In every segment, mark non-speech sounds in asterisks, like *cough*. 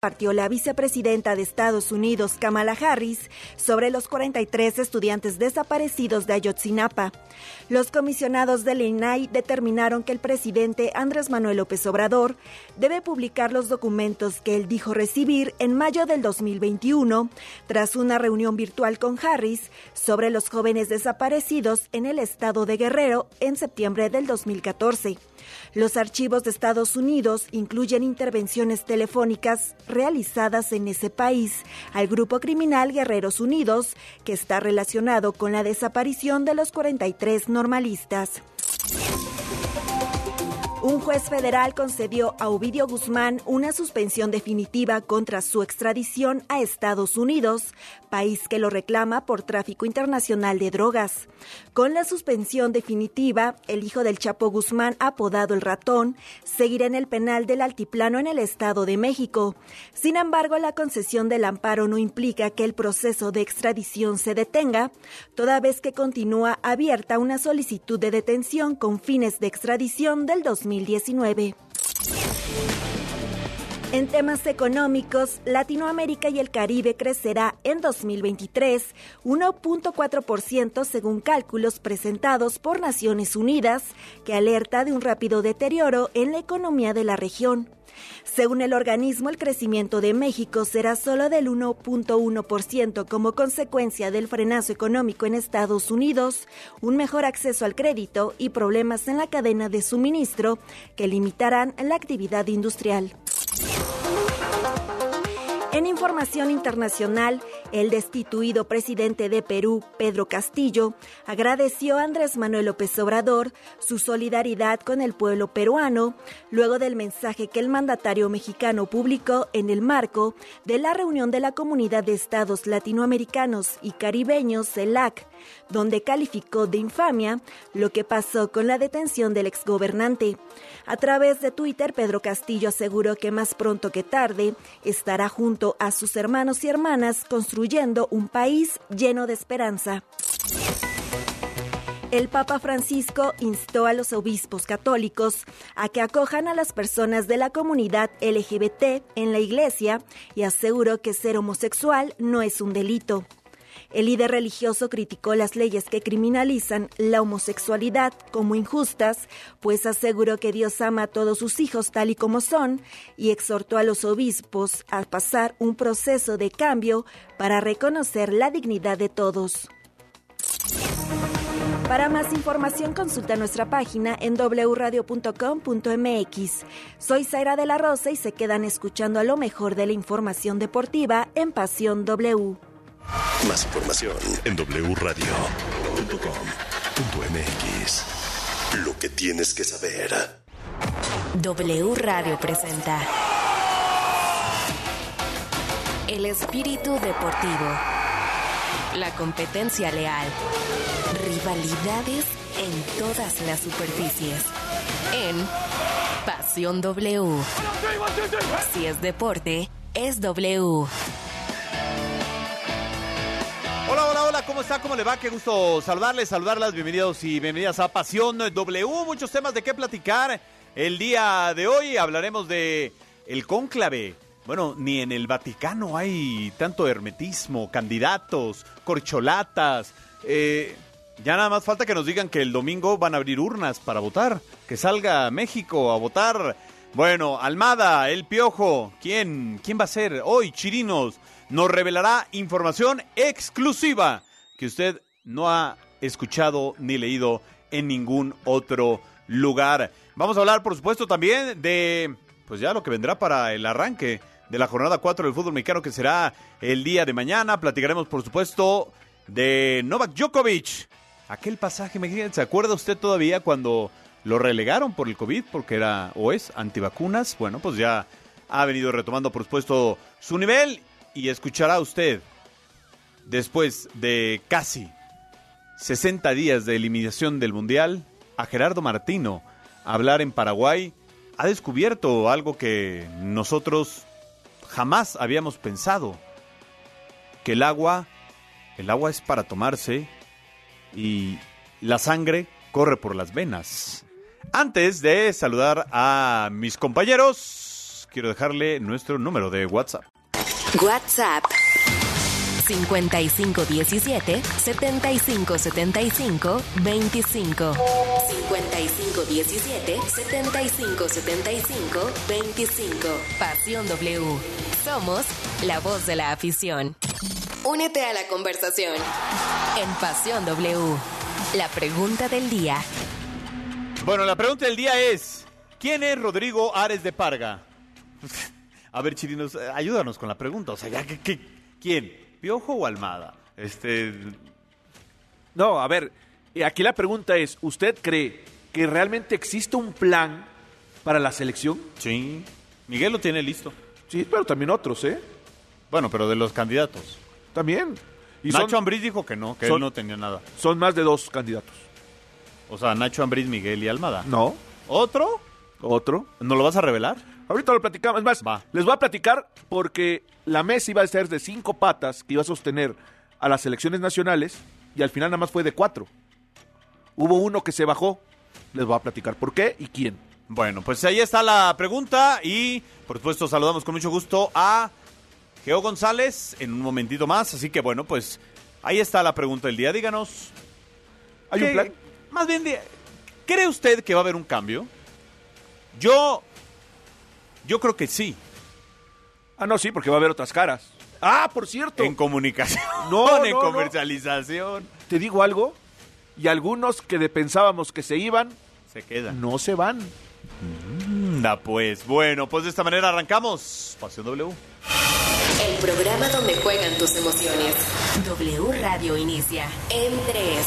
partió la vicepresidenta de Estados Unidos, Kamala Harris, sobre los 43 estudiantes desaparecidos de Ayotzinapa. Los comisionados del INAI determinaron que el presidente Andrés Manuel López Obrador debe publicar los documentos que él dijo recibir en mayo del 2021, tras una reunión virtual con Harris sobre los jóvenes desaparecidos en el estado de Guerrero en septiembre del 2014. Los archivos de Estados Unidos incluyen intervenciones telefónicas realizadas en ese país al grupo criminal Guerreros Unidos, que está relacionado con la desaparición de los 43 normalistas. Un juez federal concedió a Ovidio Guzmán una suspensión definitiva contra su extradición a Estados Unidos, país que lo reclama por tráfico internacional de drogas. Con la suspensión definitiva, el hijo del Chapo Guzmán, apodado el ratón, seguirá en el penal del Altiplano en el Estado de México. Sin embargo, la concesión del amparo no implica que el proceso de extradición se detenga, toda vez que continúa abierta una solicitud de detención con fines de extradición del 2020. 2019. En temas económicos, Latinoamérica y el Caribe crecerá en 2023 1.4% según cálculos presentados por Naciones Unidas, que alerta de un rápido deterioro en la economía de la región. Según el organismo, el crecimiento de México será solo del 1.1% como consecuencia del frenazo económico en Estados Unidos, un mejor acceso al crédito y problemas en la cadena de suministro que limitarán la actividad industrial. En información internacional, el destituido presidente de Perú, Pedro Castillo, agradeció a Andrés Manuel López Obrador su solidaridad con el pueblo peruano luego del mensaje que el mandatario mexicano publicó en el marco de la reunión de la Comunidad de Estados Latinoamericanos y Caribeños, CELAC, donde calificó de infamia lo que pasó con la detención del exgobernante. A través de Twitter, Pedro Castillo aseguró que más pronto que tarde estará junto a sus hermanos y hermanas construyendo un país lleno de esperanza. El Papa Francisco instó a los obispos católicos a que acojan a las personas de la comunidad LGBT en la iglesia y aseguró que ser homosexual no es un delito. El líder religioso criticó las leyes que criminalizan la homosexualidad como injustas, pues aseguró que Dios ama a todos sus hijos tal y como son y exhortó a los obispos a pasar un proceso de cambio para reconocer la dignidad de todos. Para más información consulta nuestra página en wradio.com.mx. Soy Zaira de la Rosa y se quedan escuchando a lo mejor de la información deportiva en Pasión W. Más información en wradio.com.mx. Lo que tienes que saber. W Radio presenta El espíritu deportivo. La competencia leal. Rivalidades en todas las superficies. En Pasión W. Si es deporte, es W. Hola, hola, hola, ¿cómo está? ¿Cómo le va? Qué gusto saludarles, saludarlas. Bienvenidos y bienvenidas a Pasión W. Muchos temas de qué platicar. El día de hoy hablaremos de el cónclave. Bueno, ni en el Vaticano hay tanto hermetismo, candidatos, corcholatas. Eh, ya nada más falta que nos digan que el domingo van a abrir urnas para votar. Que salga México a votar. Bueno, Almada, El Piojo, ¿quién? ¿Quién va a ser? Hoy, Chirinos nos revelará información exclusiva que usted no ha escuchado ni leído en ningún otro lugar. Vamos a hablar, por supuesto, también de, pues ya lo que vendrá para el arranque de la jornada 4 del fútbol mexicano, que será el día de mañana. Platicaremos, por supuesto, de Novak Djokovic. Aquel pasaje, ¿se acuerda usted todavía cuando lo relegaron por el COVID? Porque era o es antivacunas. Bueno, pues ya ha venido retomando, por supuesto, su nivel y escuchará usted, después de casi 60 días de eliminación del Mundial, a Gerardo Martino hablar en Paraguay, ha descubierto algo que nosotros jamás habíamos pensado, que el agua, el agua es para tomarse y la sangre corre por las venas. Antes de saludar a mis compañeros, quiero dejarle nuestro número de WhatsApp. WhatsApp 5517 7575 25 5517 7575 25 Pasión W. Somos la voz de la afición. Únete a la conversación en Pasión W. La pregunta del día. Bueno, la pregunta del día es, ¿quién es Rodrigo Ares de Parga? *laughs* A ver, Chirinos, eh, ayúdanos con la pregunta. O sea, ya, ¿qué, qué- quién ¿Piojo o Almada? Este, No, a ver, eh, aquí la pregunta es, ¿usted cree que realmente existe un plan para la selección? sí. Miguel lo tiene listo. Sí, pero también otros, ¿eh? Bueno, pero de los candidatos. También. Y Nacho son, Ambriz dijo que no, que él no tenía nada. son más de dos candidatos. O sea, Nacho Ambriz, Miguel y Almada. No, ¿Otro? Otro. ¿No lo vas a revelar? Ahorita lo platicamos. Es más, Va. les voy a platicar porque la mesa iba a ser de cinco patas que iba a sostener a las selecciones nacionales y al final nada más fue de cuatro. Hubo uno que se bajó. Les voy a platicar por qué y quién. Bueno, pues ahí está la pregunta y por supuesto saludamos con mucho gusto a Geo González en un momentito más. Así que bueno, pues ahí está la pregunta del día. Díganos. ¿Hay un ¿qué- plan? Más bien, ¿cree usted que va a haber un cambio? Yo, yo creo que sí. Ah, no, sí, porque va a haber otras caras. Ah, por cierto. En comunicación, *laughs* No, en no, no. comercialización. Te digo algo. Y algunos que de- pensábamos que se iban, Se quedan. no se van. Anda, pues. Bueno, pues de esta manera arrancamos. Pasión W. El programa donde juegan tus emociones. W Radio inicia en 3.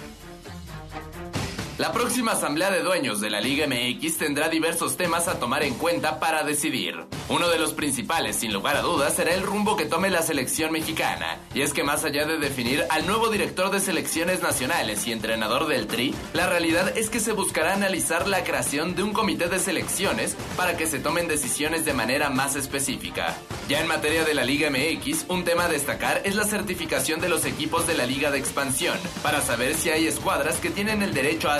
La próxima Asamblea de Dueños de la Liga MX tendrá diversos temas a tomar en cuenta para decidir. Uno de los principales, sin lugar a dudas, será el rumbo que tome la selección mexicana. Y es que más allá de definir al nuevo director de selecciones nacionales y entrenador del Tri, la realidad es que se buscará analizar la creación de un comité de selecciones para que se tomen decisiones de manera más específica. Ya en materia de la Liga MX, un tema a destacar es la certificación de los equipos de la Liga de Expansión, para saber si hay escuadras que tienen el derecho a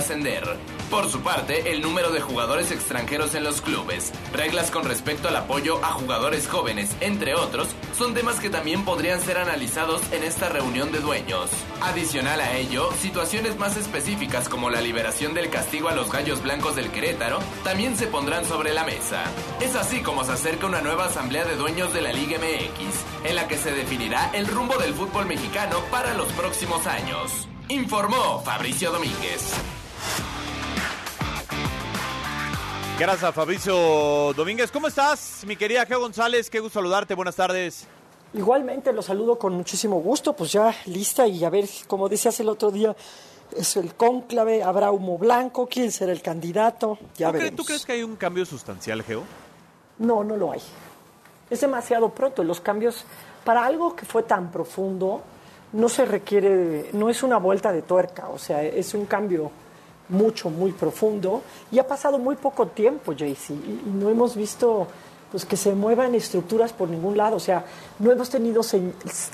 Por su parte, el número de jugadores extranjeros en los clubes, reglas con respecto al apoyo a jugadores jóvenes, entre otros, son temas que también podrían ser analizados en esta reunión de dueños. Adicional a ello, situaciones más específicas como la liberación del castigo a los gallos blancos del Querétaro también se pondrán sobre la mesa. Es así como se acerca una nueva asamblea de dueños de la Liga MX, en la que se definirá el rumbo del fútbol mexicano para los próximos años. Informó Fabricio Domínguez. Gracias, Fabricio Domínguez. ¿Cómo estás, mi querida Geo González? Qué gusto saludarte. Buenas tardes. Igualmente los saludo con muchísimo gusto, pues ya lista y a ver, como decías el otro día, es el cónclave, habrá humo blanco, quién será el candidato, ya ¿Tú, veremos. tú crees que hay un cambio sustancial, Geo? No, no lo hay. Es demasiado pronto. Los cambios, para algo que fue tan profundo, no se requiere, no es una vuelta de tuerca, o sea, es un cambio mucho, muy profundo y ha pasado muy poco tiempo, Jaycee, y, no hemos visto pues que se muevan estructuras por ningún lado, o sea, no hemos tenido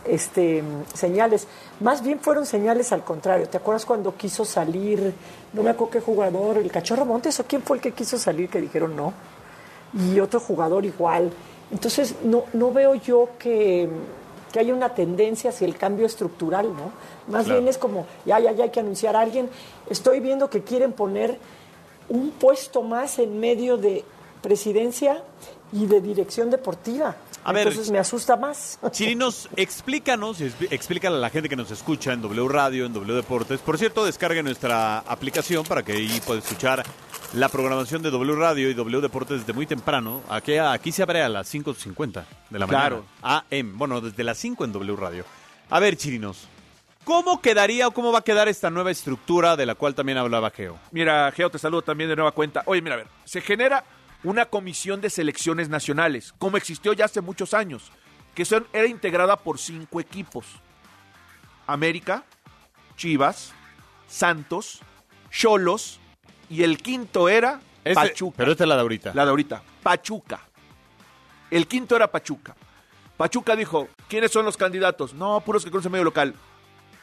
este, señales, más bien fueron señales al contrario. ¿Te acuerdas cuando quiso salir, no me acuerdo qué jugador, el Cachorro Montes o quién fue el que quiso salir que dijeron no? y otro jugador igual. Entonces, no, no veo yo que, que haya una tendencia hacia el cambio estructural, ¿no? Más Claro. bien es como, ya, ya, ya hay que anunciar a alguien. Estoy viendo que quieren poner un puesto más en medio de presidencia y de dirección deportiva. A ver, Entonces me asusta más. *laughs* Chirinos, explícanos, expl- explícale a la gente que nos escucha en W Radio, en W Deportes. Por cierto, descargue nuestra aplicación para que ahí pueda escuchar la programación de W Radio y W Deportes desde muy temprano. Aquí, aquí se abre a las 5.50 de la Claro. mañana. AM, bueno, desde las 5 en W Radio. A ver, Chirinos, ¿cómo quedaría o cómo va a quedar esta nueva estructura de la cual también hablaba Geo? Mira, Geo, te saludo también de nueva cuenta. Oye, mira, a ver, se genera una comisión de selecciones nacionales, como existió ya hace muchos años, que son, era integrada por cinco equipos. América, Chivas, Santos, Cholos y el quinto era Este- Pachuca. Pero esta es la de ahorita. La de ahorita, Pachuca. El quinto era Pachuca. Pachuca dijo, ¿quiénes son los candidatos? No, puros que conocen medio local.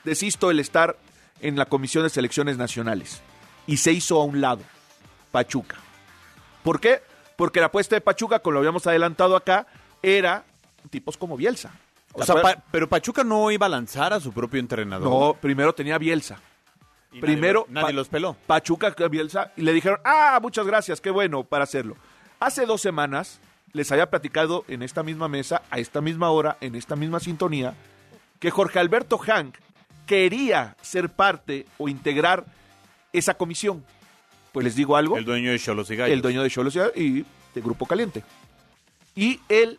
Desisto el estar en la Comisión de Selecciones Nacionales. Y se hizo a un lado. Pachuca. ¿Por qué? Porque la apuesta de Pachuca, como lo habíamos adelantado acá, era tipos como Bielsa. O sea, pa- pero Pachuca no iba a lanzar a su propio entrenador. No, primero tenía Bielsa. Y nadie primero, nadie Pa- los peló. Pachuca a Bielsa y le dijeron, ah, muchas gracias, qué bueno para hacerlo. Hace dos semanas les había platicado en esta misma mesa, a esta misma hora, en esta misma sintonía, que Jorge Alberto Hank quería ser parte o integrar esa comisión. Pues les digo algo, El dueño de Cholos y Gallos. el dueño de Cholos y de Grupo Caliente. Y él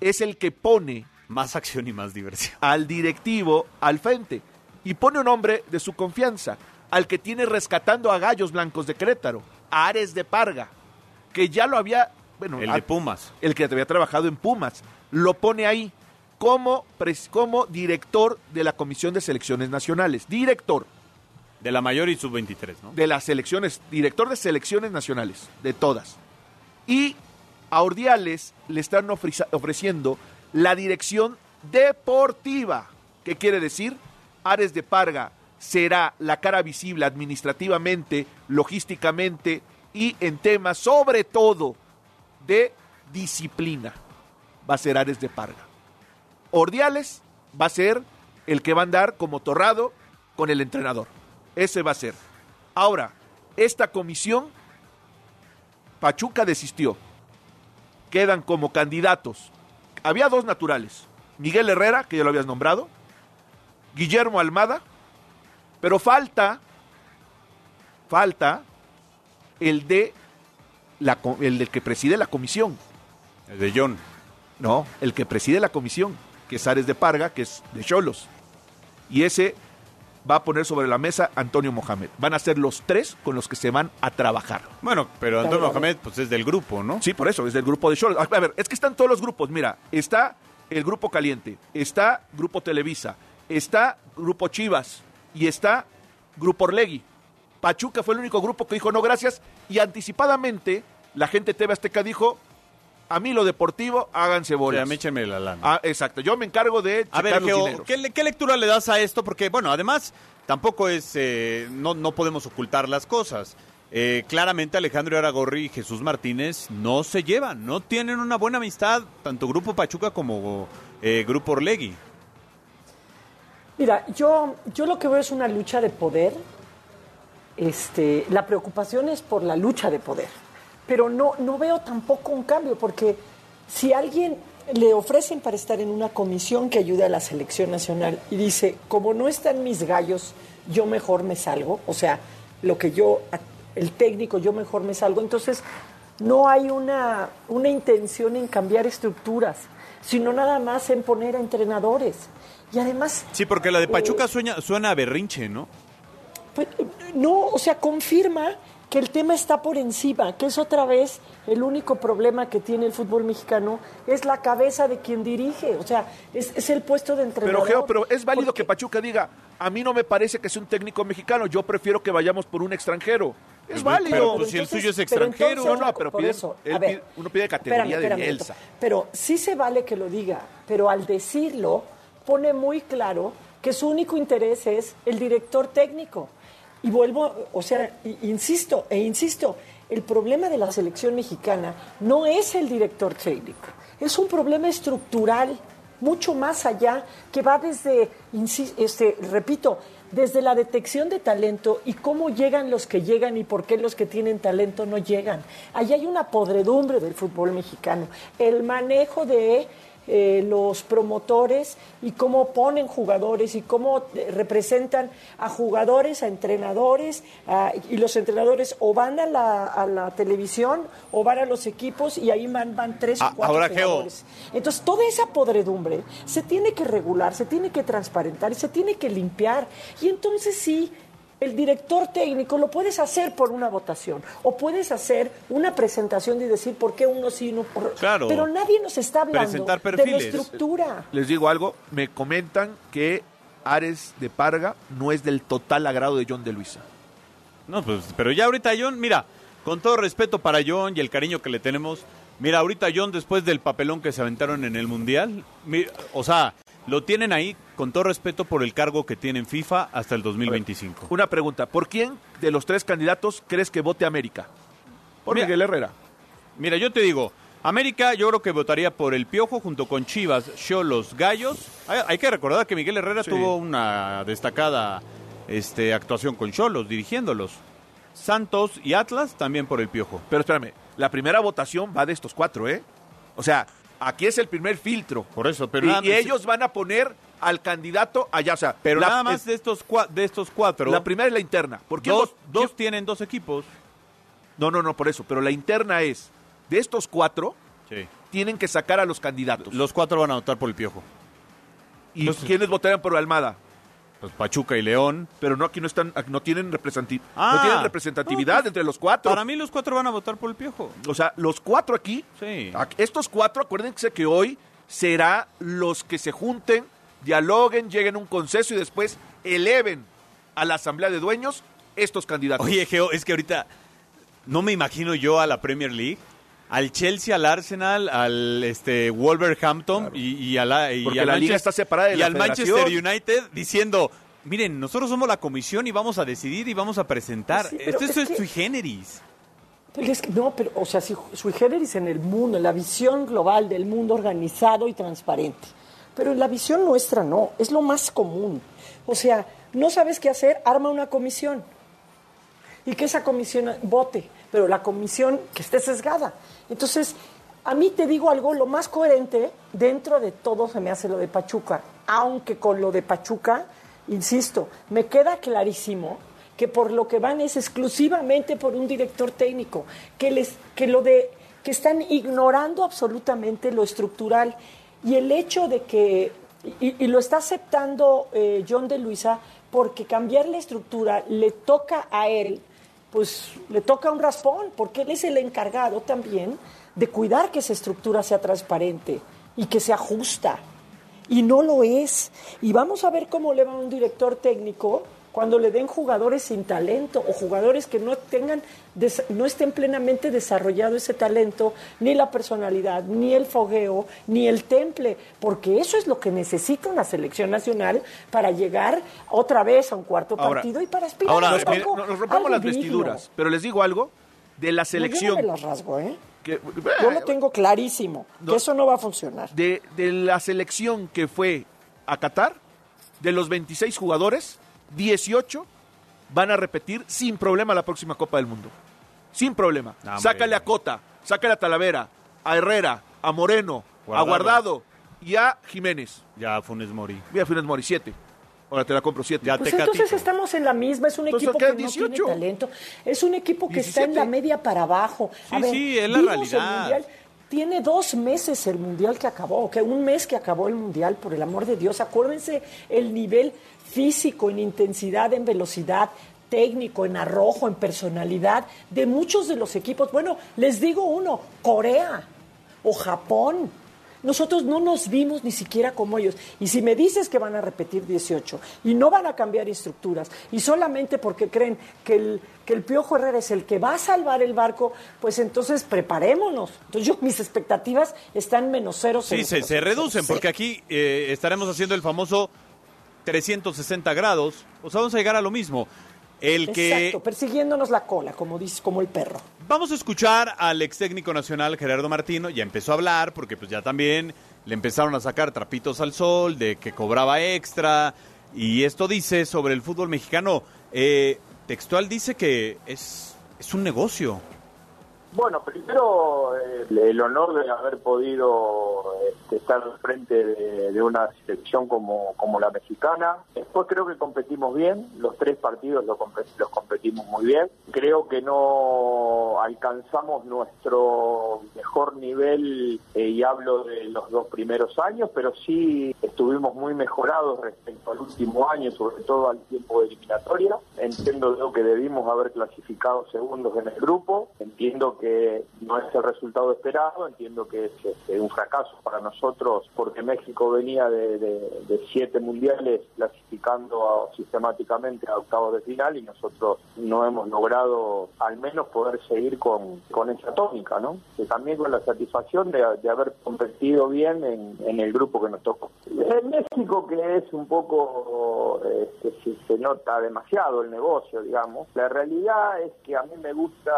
es el que pone Más acción y más diversión. al directivo al frente y pone un hombre de su confianza, al que tiene rescatando a Gallos Blancos de Querétaro, a Ares de Parga, que ya lo había, bueno, El a- de Pumas. el que había trabajado en Pumas, lo pone ahí como, como director de la Comisión de Selecciones Nacionales, director De la mayor y sub-23, ¿no? de las selecciones, director de selecciones nacionales, de todas. Y a Ordiales le están ofreci- ofreciendo la dirección deportiva. ¿Qué quiere decir? Ares de Parga será la cara visible administrativamente, logísticamente y en temas sobre todo de disciplina. Va a ser Ares de Parga. Ordiales va a ser el que va a andar como torrado con el entrenador. Ese va a ser. Ahora, esta comisión, Pachuca desistió. Quedan como candidatos. Había dos naturales. Miguel Herrera, que ya lo habías nombrado. Guillermo Almada. Pero falta, falta el de la, el del que preside la comisión. El de John. No, el que preside la comisión, que es Ares de Parga, que es de Cholos. Y ese va a poner sobre la mesa Antonio Mohamed. Van a ser los tres con los que se van a trabajar. Bueno, pero Antonio Mohamed, pues es del grupo, ¿no? Sí, por eso, es del grupo de Cholos. A ver, es que están todos los grupos. Mira, está el grupo Caliente, está Grupo Televisa, está Grupo Chivas y está Grupo Orlegui. Pachuca fue el único grupo que dijo no gracias y anticipadamente la gente de TV Azteca dijo a mí lo deportivo háganse bolas. sea, méchenme la lana. Ah, exacto. Yo me encargo de A ver, checar los Geo, dineros. ¿qué, le- qué lectura le das a esto? Porque, bueno, además, tampoco es. eh, no, no podemos ocultar las cosas. Eh, claramente, Alejandro Aragorri y Jesús Martínez no se llevan, no tienen una buena amistad, tanto Grupo Pachuca como eh, Grupo Orlegui. Mira, yo, yo lo que veo es una lucha de poder. Este, la preocupación es por la lucha de poder. Pero no, no veo tampoco un cambio, porque si alguien le ofrecen para estar en una comisión que ayude a la selección nacional y dice, como no están mis gallos, yo mejor me salgo, o sea, lo que yo, el técnico, yo mejor me salgo, entonces no hay una, una intención en cambiar estructuras, sino nada más en poner a entrenadores. Y además... Sí, porque la de Pachuca eh, sueña- suena a berrinche, ¿no? pues, no, o sea, confirma que el tema está por encima, que es otra vez el único problema que tiene el fútbol mexicano, es la cabeza de quien dirige, o sea, es, es el puesto de Pero entrenador. Geo, pero es válido Porque- que Pachuca diga, a mí no me parece que sea un técnico mexicano, yo prefiero que vayamos por un extranjero. Es Pero, válido. pero, pues, si el suyo es pero extranjero. No, no, pero piden- eso, él ver, uno pide categoría de espérame, Bielsa. Pero sí se vale que lo diga, pero al decirlo pone muy claro que su único interés es el director técnico. Y vuelvo, o sea, insisto e insisto, el problema de la selección mexicana no es el director técnico, es un problema estructural mucho más allá que va desde, este, repito, desde la detección de talento y cómo llegan los que llegan y por qué los que tienen talento no llegan. Allí hay una podredumbre del fútbol mexicano. El manejo de eh, los promotores y cómo ponen jugadores y cómo eh, representan a jugadores, a entrenadores, a- y los entrenadores o van a la, a la televisión o van a los equipos y ahí van, van tres Ah, o cuatro ahora, Geo, jugadores. Entonces, toda esa podredumbre se tiene que regular, se tiene que transparentar y se tiene que limpiar. Y entonces sí, el director técnico lo puedes hacer por una votación o puedes hacer una presentación y decir por qué uno sí y uno por Claro. Pero nadie nos está hablando Presentar de la estructura. Les digo algo, me comentan que Ares de Parga no es del total agrado de John de Luisa. No, pues, pero ya ahorita John, mira, con todo respeto para John y el cariño que le tenemos, Mira, ahorita John, después del papelón que se aventaron en el Mundial, mi- o sea, lo tienen ahí con todo respeto por el cargo que tiene en FIFA hasta el 2025. Una pregunta, ¿por quién de los tres candidatos crees que vote América? Por Mira. Miguel Herrera. Mira, yo te digo, América yo creo que votaría por el Piojo junto con Chivas, Cholos, Gallos. Hay, hay que recordar que Miguel Herrera Sí. tuvo una destacada este, actuación con Cholos, dirigiéndolos. Santos y Atlas también por el Piojo. Pero espérame, la primera votación va de estos cuatro, ¿eh? O sea, aquí es el primer filtro. Por eso, pero y, nada- y ellos van a poner al candidato allá, o sea, Pero la- nada más es- de estos, cua- de estos cuatro, la primera es la interna. ¿Por qué dos, dos tienen dos equipos. No, no, no, por eso, pero la interna es, de estos cuatro, Sí. tienen que sacar a los candidatos. Los cuatro van a votar por el Piojo. ¿Y Entonces- quiénes votarían por Almada? Pues Pachuca y León. Pero no, aquí no están, no tienen, representati- Ah. no tienen representatividad No, pues, entre los cuatro. Para mí los cuatro van a votar por el Piojo. O sea, los cuatro aquí, Sí. estos cuatro, acuérdense que hoy será los que se junten, dialoguen, lleguen a un consenso y después eleven a la asamblea de dueños estos candidatos. Oye, Geo, es que ahorita no me imagino yo a la Premier League, al Chelsea, al Arsenal, al este Wolverhampton y, y a la, y Porque al la liga Manchester- está separada de y la al Manchester. United diciendo, miren, nosotros somos la comisión y vamos a decidir y vamos a presentar. Sí, pero Esto es es, que- sui generis. Pero es que, no, pero, o sea, si sui generis en el mundo, en la visión global del mundo organizado y transparente. Pero en la visión nuestra no, es lo más común. O sea, no sabes qué hacer, arma una comisión. Y que esa comisión vote, pero la comisión que esté sesgada. Entonces, a mí te digo algo, lo más coherente dentro de todo se me hace lo de Pachuca. Aunque con lo de Pachuca, insisto, me queda clarísimo que por lo que van es exclusivamente por un director técnico, que les, que lo de, que están ignorando absolutamente lo estructural y el hecho de que y, lo está aceptando eh, John de Luisa porque cambiar la estructura le toca a él, pues le toca un raspón, porque él es el encargado también de cuidar que esa estructura sea transparente y que sea justa y no lo es. Y vamos a ver cómo le va a un director técnico cuando le den jugadores sin talento o jugadores que no tengan no estén plenamente desarrollado ese talento, ni la personalidad, ni el fogueo, ni el temple, porque eso es lo que necesita una selección nacional para llegar otra vez a un cuarto Ahora- partido y para aspirar ahora, a Nos, algo- mire, nos rompamos las digno. vestiduras, pero les digo algo de la No, yo selección. no me las rasgo, ¿eh? que- Yo lo tengo clarísimo, No. que eso no va a funcionar. de, de la selección que fue a Qatar, de los 26 jugadores, 18 van a repetir sin problema la próxima Copa del Mundo. Sin problema. Hombre. sácale a Cota, sácale a Talavera, a Herrera, a Moreno, Guardado. a Guardado y a Jiménez. Ya Funes Mori. Mira, Funes Mori, 7. Ahora te la compro 7. Ya Pues entonces estamos en la misma, es un Entonces equipo que quedan no 18. tiene talento, es un equipo que está en 17. la media para abajo. A Sí, ver, sí, es la realidad. Tiene dos meses el mundial que acabó, que un mes que acabó el mundial, por el amor de Dios. Acuérdense el nivel físico, en intensidad, en velocidad, técnico, en arrojo, en personalidad de muchos de los equipos. Bueno, les digo uno, Corea o Japón. Nosotros no nos vimos ni siquiera como ellos. Y si me dices que van a repetir 18 y no van a cambiar estructuras y solamente porque creen que el, que el Piojo Herrera es el que va a salvar el barco, pues entonces preparémonos. Entonces yo, mis expectativas están menos cero. Sí, se, reducen cero. porque aquí eh, estaremos haciendo el famoso 360 grados. O sea, vamos a llegar a lo mismo. El que Exacto, persiguiéndonos la cola, como dice, como el perro. Vamos a escuchar al ex técnico nacional Gerardo Martino, ya empezó a hablar porque pues ya también le empezaron a sacar trapitos al sol de que cobraba extra y esto dice sobre el fútbol mexicano, eh, textual dice que es, es un negocio. Bueno, primero eh, el honor de haber podido este, estar frente de, una selección como, como la mexicana. Después creo que competimos bien, los tres partidos lo compe- los competimos muy bien. Creo que no alcanzamos nuestro mejor nivel, eh, y hablo de los dos primeros años, pero sí estuvimos muy mejorados respecto al último año, sobre todo al tiempo de eliminatoria. Entiendo yo que debimos haber clasificado segundos en el grupo. Entiendo que no es el resultado esperado, entiendo que es este, un fracaso para nosotros porque México venía de, siete mundiales clasificando sistemáticamente a octavos de final y nosotros no hemos logrado al menos poder seguir con, con esa tónica, ¿no? También con la satisfacción de, haber competido bien en, en, el grupo que nos tocó. En México, que es un poco, este, se nota demasiado el negocio, digamos, la realidad es que a mí me gusta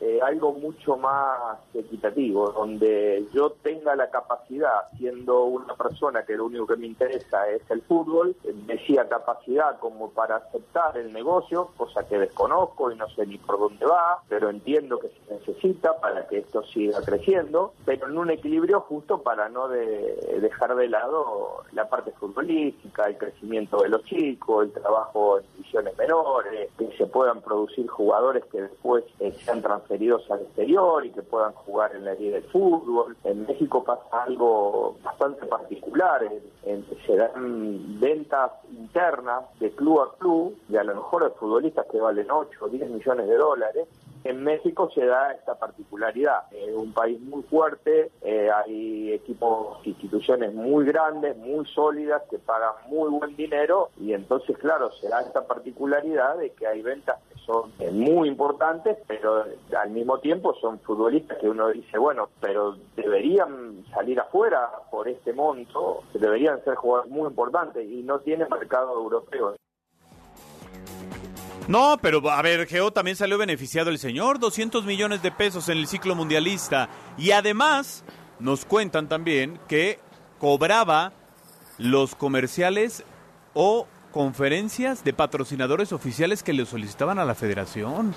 eh, algo mucho más equitativo, donde yo tenga la capacidad, siendo una persona que lo único que me interesa es el fútbol, decía capacidad como para aceptar el negocio, cosa que desconozco y no sé ni por dónde va, pero entiendo que se necesita para que esto siga creciendo, pero en un equilibrio justo para no dejar de lado la parte futbolística, el crecimiento de los chicos, el trabajo en divisiones menores, que se puedan producir jugadores que después eh, sean transferidos al exterior y que puedan jugar en la liga del fútbol. En México pasa algo bastante particular, se dan ventas internas de club a club, y a lo mejor de futbolistas que valen 8 o 10 millones de dólares, en México se da esta particularidad. Es un país muy fuerte, eh, hay equipos, instituciones muy grandes, muy sólidas, que pagan muy buen dinero y entonces, claro, se da esta particularidad de que hay ventas que eh, muy importantes, pero al mismo tiempo son futbolistas que uno dice, bueno, pero deberían salir afuera por este monto, deberían ser jugadores muy importantes y no tienen mercado europeo. No, pero a ver, Geo también salió beneficiado el señor, 200 millones de pesos en el ciclo mundialista. Y además nos cuentan también que cobraba los comerciales o conferencias de patrocinadores oficiales que le solicitaban a la federación.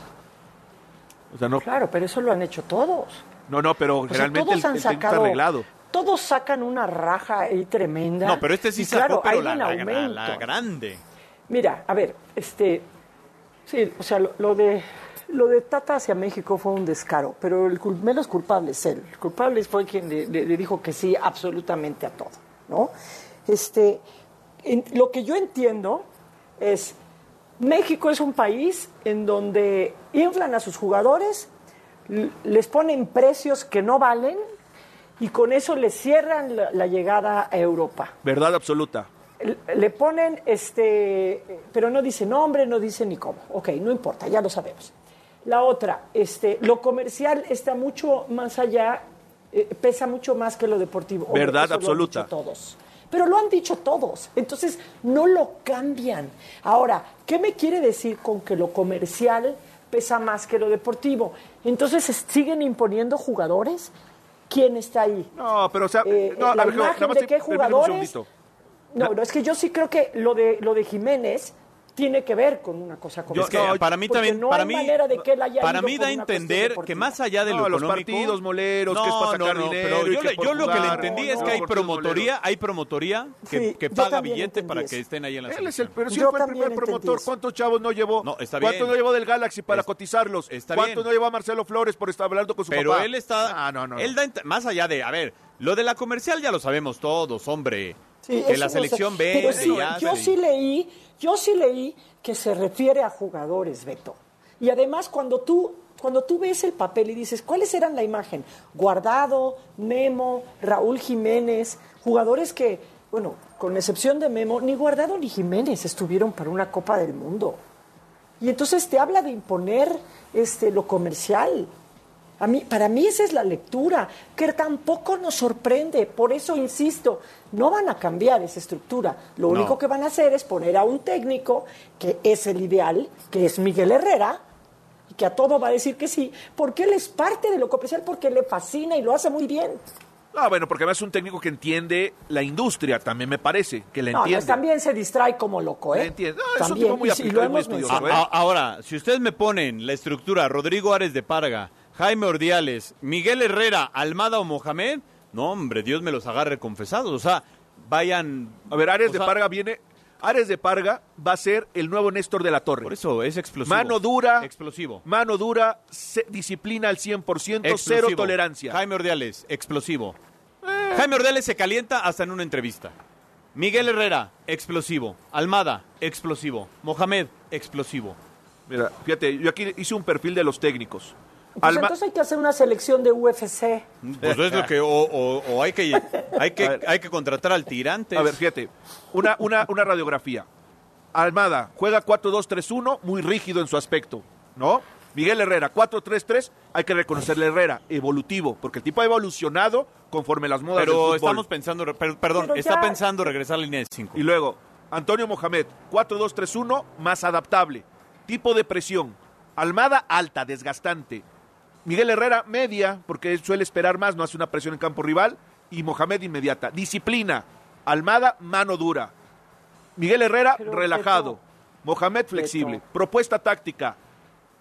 O sea, no... Claro, pero eso lo han hecho todos. No, no, pero realmente el, han sacado, arreglado. Todos sacan una raja ahí tremenda. No, pero este sí sacó, pero la, la, grande. Mira, a ver, este, Sí, o sea, lo, de lo de Tata hacia México fue un descaro, pero el menos culpable es él. El culpable fue quien le, dijo que sí absolutamente a todo, ¿no? Este, lo que yo entiendo es México es un país en donde inflan a sus jugadores, les ponen precios que no valen y con eso les cierran la llegada a Europa. Verdad absoluta le ponen, este, pero no dice nombre, no dice ni cómo. Ok, no importa, ya lo sabemos. La otra, este, lo comercial está mucho más allá, eh, pesa mucho más que lo deportivo. Verdad absoluta. todos. Pero lo han dicho todos, entonces no lo cambian. Ahora, ¿qué me quiere decir con que lo comercial pesa más que lo deportivo? Entonces, ¿siguen imponiendo jugadores? ¿Quién está ahí? No, pero o sea, eh, no, la imagen de qué jugadores no, no, es que yo sí creo que lo de, lo de Jiménez tiene que ver con una cosa como es que para mí también para mí para mí da a entender que más allá de lo los partidos moleros que es para sacar dinero yo, lo que le entendí es que hay promotoría hay promotoría que, que paga billetes para que estén ahí en la Él es el, pero si fue el primer promotor cuántos chavos no llevó no, está bien. cuántos no llevó del Galaxy para cotizarlos está cuántos no llevó a Marcelo Flores por estar hablando con su pero papá pero él está ah, no, no, él da más allá de a ver lo de la comercial ya lo sabemos todos hombre. Que la selección ve. yo sí leí, yo sí leí que se refiere a jugadores, Beto. Y además cuando tú cuando tú ves el papel y dices, ¿cuáles eran la imagen? Guardado, Memo, Raúl Jiménez, jugadores que, bueno, con excepción de Memo, ni Guardado ni Jiménez estuvieron para una Copa del Mundo. Y entonces te habla de imponer este, lo comercial para mí esa es la lectura, que tampoco nos sorprende. Por eso insisto, no van a cambiar esa estructura. Lo único que van a hacer es poner a un técnico, que es el ideal, que es Miguel Herrera, y que a todo va a decir que sí, porque él es parte de lo comercial, porque le fascina y lo hace muy bien. Ah, bueno, porque además es un técnico que entiende la industria, también me parece, que le entiende. No, también se distrae como loco, ¿eh? entiende. es un tipo muy aplicado ¿eh? Ahora, si ustedes me ponen la estructura Rodrigo Ares de Parga, Jaime Ordiales, Miguel Herrera, Almada o Mohamed, no, hombre, Dios me los agarre confesados. O sea, vayan. A ver, Ares de Parga viene. Ares de Parga va a ser el nuevo Néstor de la Torre. Por eso es explosivo. Mano dura. Explosivo. Mano dura, disciplina al 100%, cero tolerancia. Jaime Ordiales, explosivo. Eh. Jaime Ordiales se calienta hasta en una entrevista. Miguel Herrera, explosivo. Almada, explosivo. Mohamed, explosivo. Mira, fíjate, yo aquí hice un perfil de los técnicos. Pues Alma- entonces hay que hacer una selección de UFC. Pues es lo que, o, o- o hay que hay que hay que contratar al tirante. A ver, fíjate, una, una, una radiografía. Almada juega 4-2-3-1, muy rígido en su aspecto, ¿no? Miguel Herrera, 4-3-3, hay que reconocerle a Herrera, evolutivo, porque el tipo ha evolucionado conforme las modas del pero fútbol. estamos pensando, per- perdón, Pero está ya- pensando regresar a la línea de 5. Y luego, Antonio Mohamed, 4-2-3-1, más adaptable. Tipo de presión. Almada alta, desgastante. Miguel Herrera, media, porque suele esperar más, no hace una presión en campo rival. Y Mohamed, inmediata. Disciplina. Almada, mano dura. Miguel Herrera, Pero, relajado. Mohamed, flexible. Propuesta táctica.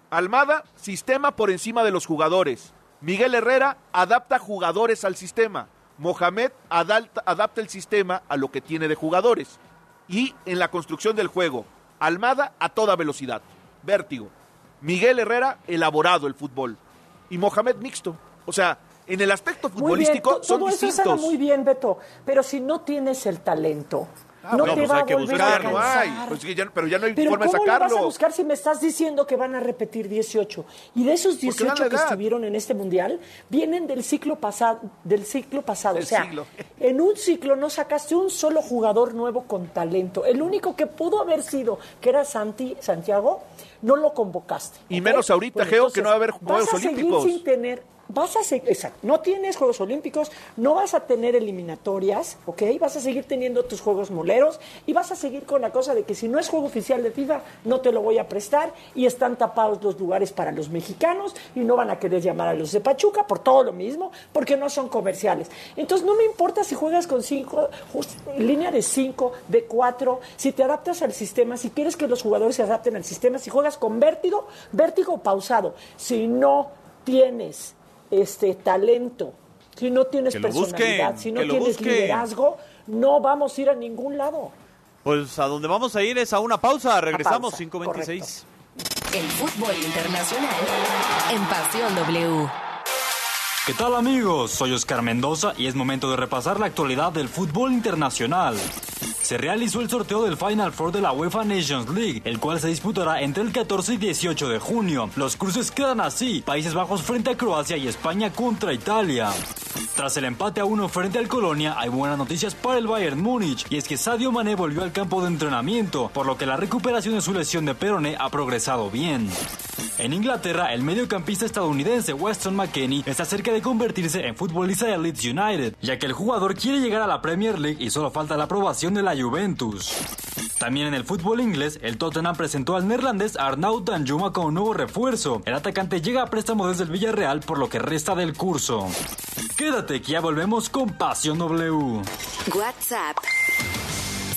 Almada, sistema por encima de los jugadores. Miguel Herrera adapta jugadores al sistema. Mohamed adalta- adapta el sistema a lo que tiene de jugadores. Y en la construcción del juego, Almada a toda velocidad. Vértigo. Miguel Herrera, elaborado el fútbol. Y Mohamed mixto. O sea, en el aspecto bien, futbolístico to- son todo eso distintos. muy bien, Beto. Pero si no tienes el talento, no, no, te pues va hay a que volver Pues buscarlo. no hay. Pues ya- pero ya no hay Pero forma de ¿cómo lo sacarlo. vas a buscar si me estás diciendo que van a repetir 18? Y de esos Porque dan 18 la que estuvieron en este mundial, vienen del ciclo pasado. Del ciclo pasado. Del o sea, siglo. *laughs* en un ciclo no sacaste un solo jugador nuevo con talento. El único que pudo haber sido, que era Santi, Santiago, no lo convocaste. Y ¿ok? menos ahorita, Geo, que no va a haber Juegos vas a seguir Olímpicos. sin tener Vas a seguir, exacto, no tienes Juegos Olímpicos, no vas a tener eliminatorias, ¿ok? Vas a seguir teniendo tus Juegos Moleros y vas a seguir con la cosa de que si no es juego oficial de FIFA, no te lo voy a prestar y están tapados los lugares para los mexicanos y no van a querer llamar a los de Pachuca por todo lo mismo, porque no son comerciales. Entonces no me importa si juegas con cinco, línea de cinco, de cuatro, si te adaptas al sistema, si quieres que los jugadores se adapten al sistema, si juegas con vértigo, vértigo pausado. Si no tienes este talento, si no tienes personalidad, busquen, si no tienes busquen. liderazgo, no vamos a ir a ningún lado. Pues a donde vamos a ir es a una pausa. Regresamos pausa, 526. El fútbol internacional en Pasión W. ¿Qué tal amigos? Soy Oscar Mendoza y es momento de repasar la actualidad del fútbol internacional. Se realizó el sorteo del Final Four de la UEFA Nations League, el cual se disputará entre el 14 y 18 de junio. Los cruces quedan así, Países Bajos frente a Croacia y España contra Italia. Tras el empate a uno frente al Colonia, hay buenas noticias para el Bayern Múnich, y es que Sadio Mané volvió al campo de entrenamiento, por lo que la recuperación de su lesión de peroné ha progresado bien. En Inglaterra, el mediocampista estadounidense Weston McKennie está cerca de convertirse en futbolista de Leeds United, ya que el jugador quiere llegar a la Premier League y solo falta la aprobación de la Juventus. También en el fútbol inglés, el Tottenham presentó al neerlandés Arnaud Danjuma como nuevo refuerzo. El atacante llega a préstamo desde el Villarreal por lo que resta del curso. Quédate que ya volvemos con Pasión W. WhatsApp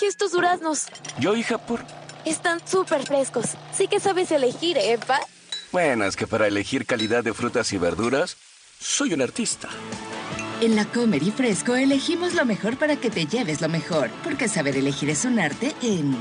¿Quién eligió estos duraznos? Yo, hija, por... Están súper frescos. Sí que sabes elegir, ¿eh, pa? Bueno, es que para elegir calidad de frutas y verduras, soy un artista. En la Comer y Fresco elegimos lo mejor para que te lleves lo mejor, porque saber elegir es un arte en...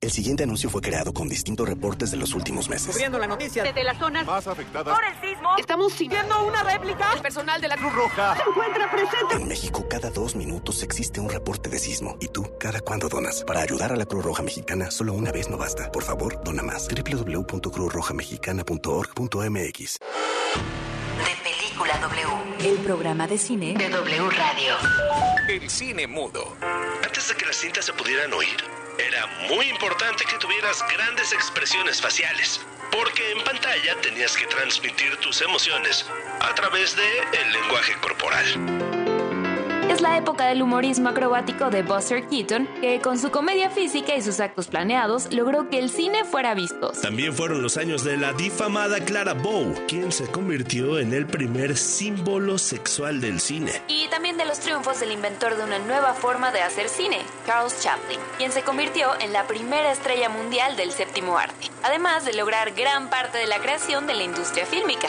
El siguiente anuncio fue creado con distintos reportes de los últimos meses. Cubriendo la noticia Desde las zonas Más afectadas. por el sismo, estamos siguiendo una réplica. El personal de la Cruz Roja se encuentra presente. En México, cada dos minutos existe un reporte de sismo. ¿Y tú, cada cuándo donas? Para ayudar a la Cruz Roja Mexicana, solo una vez no basta. Por favor, dona más. www.cruzrojamexicana.org.mx De Película W. El programa de cine de W Radio. El cine mudo. Antes de que las cintas se pudieran oír, era muy importante que tuvieras grandes expresiones faciales, porque en pantalla tenías que transmitir tus emociones a través de el lenguaje corporal. Es la época del humorismo acrobático de Buster Keaton, que con su comedia física y sus actos planeados logró que el cine fuera visto. También fueron los años de la difamada Clara Bow, quien se convirtió en el primer símbolo sexual del cine. Y también de los triunfos del inventor de una nueva forma de hacer cine, Charles Chaplin, quien se convirtió en la primera estrella mundial del séptimo arte, además de lograr gran parte de la creación de la industria fílmica.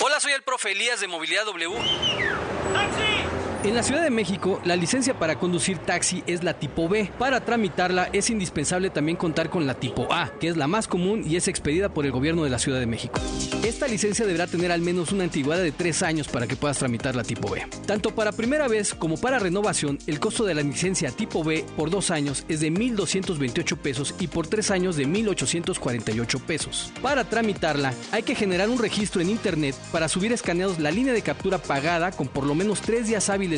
Hola, soy el profe Elías de Movilidad W. En la Ciudad de México, la licencia para conducir taxi es la tipo B. Para tramitarla es indispensable también contar con la tipo A, que es la más común y es expedida por el gobierno de la Ciudad de México. Esta licencia deberá tener al menos una antigüedad de tres años para que puedas tramitar la tipo B. Tanto para primera vez como para renovación, el costo de la licencia tipo B por dos años es de 1.228 pesos y por tres años de 1.848 pesos. Para tramitarla, hay que generar un registro en Internet para subir escaneados la línea de captura pagada con por lo menos tres días hábiles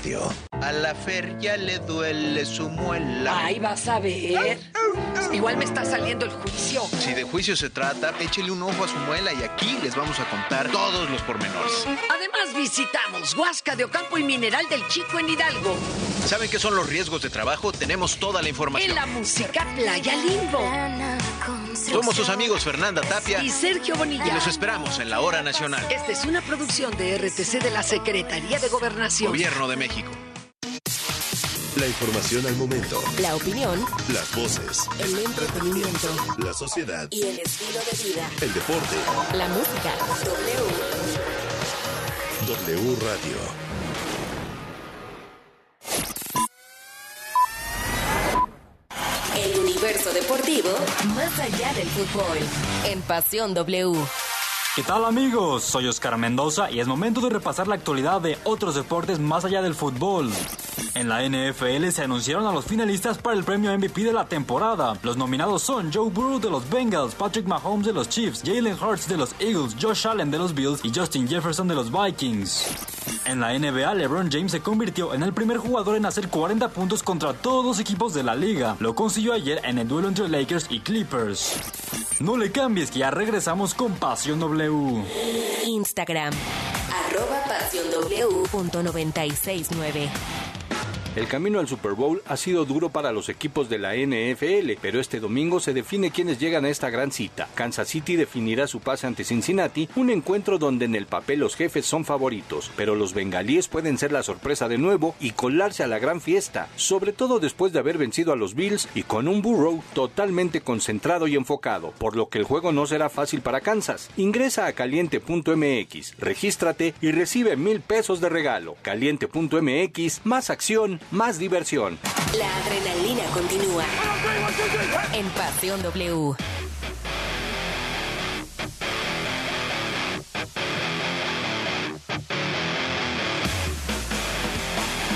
Radio. A la feria le duele su muela. Ay, vas a ver. Igual me está saliendo el juicio. Si de juicio se trata, échele un ojo a su muela y aquí les vamos a contar todos los pormenores. Además, visitamos Huasca de Ocampo y Mineral del Chico en Hidalgo. ¿Saben qué son los riesgos de trabajo? Tenemos toda la información. En la música Playa Limbo. Somos sus amigos Fernanda Tapia y Sergio Bonilla. Y los esperamos en la hora nacional. Esta es una producción de RTC de la Secretaría de Gobernación. Gobierno de México. La información al momento. La opinión. Las voces. El entretenimiento. La sociedad. Y el estilo de vida. El deporte. La música. W. W Radio. El universo deportivo más allá del fútbol. En Pasión W. ¿Qué tal amigos? Soy Oscar Mendoza y es momento de repasar la actualidad de otros deportes más allá del fútbol. En la NFL se anunciaron a los finalistas para el premio MVP de la temporada. Los nominados son Joe Burrow de los Bengals, Patrick Mahomes de los Chiefs, Jalen Hurts de los Eagles, Josh Allen de los Bills y Justin Jefferson de los Vikings. En la NBA, LeBron James se convirtió en el primer jugador en hacer 40 puntos contra todos los equipos de la liga. Lo consiguió ayer en el duelo entre Lakers y Clippers. No le cambies que ya regresamos con Pasión W. Instagram. Arroba Pasión W. Punto 969. El camino al Super Bowl ha sido duro para los equipos de la NFL, pero este domingo se define quiénes llegan a esta gran cita. Kansas City definirá su pase ante Cincinnati, un encuentro donde en el papel los jefes son favoritos, pero los bengalíes pueden ser la sorpresa de nuevo y colarse a la gran fiesta, sobre todo después de haber vencido a los Bills y con un Burrow totalmente concentrado y enfocado, por lo que el juego no será fácil para Kansas. Ingresa a caliente.mx, regístrate y recibe mil pesos de regalo. Caliente.mx, más acción, más diversión. La adrenalina continúa. En Pasión W.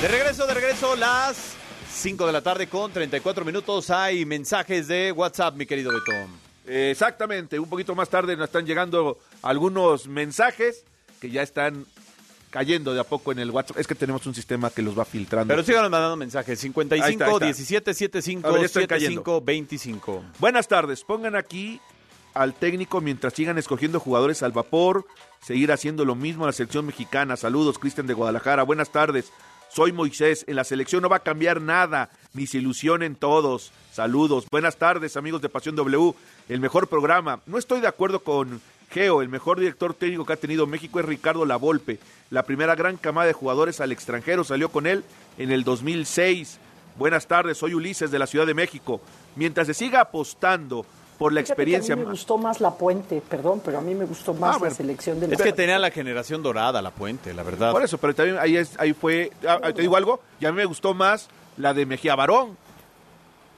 De regreso, de regreso, las 5 de la tarde con 34 minutos. Hay mensajes de WhatsApp, mi querido Beto. Exactamente, un poquito más tarde nos están llegando algunos mensajes que ya están cayendo de a poco en el WhatsApp. Es que tenemos un sistema que los va filtrando. Pero síganos mandando mensajes. 55 Ahí está, ahí está. 17 75 A ver, ya están 75 25. Buenas tardes, pongan aquí al técnico mientras sigan escogiendo jugadores al vapor, seguir haciendo lo mismo a la selección mexicana. Saludos, Cristian de Guadalajara. Buenas tardes. Soy Moisés. En la selección no va a cambiar nada, ni se ilusionen todos. Saludos. Buenas tardes, amigos de Pasión W. El mejor programa. No estoy de acuerdo con Geo. El mejor director técnico que ha tenido México es Ricardo Lavolpe. La primera gran camada de jugadores al extranjero salió con él en el 2006. Buenas tardes, soy Ulises de la Ciudad de México. Mientras se siga apostando por la Fíjate experiencia. Que a mí me gustó más la Puente, perdón, pero a mí me gustó más Ah, la selección del Es que tenía la generación dorada, la puente, la verdad. Por eso, pero también ahí, es, ahí fue, ah, te digo algo, y a mí me gustó más la de Mejía Barón.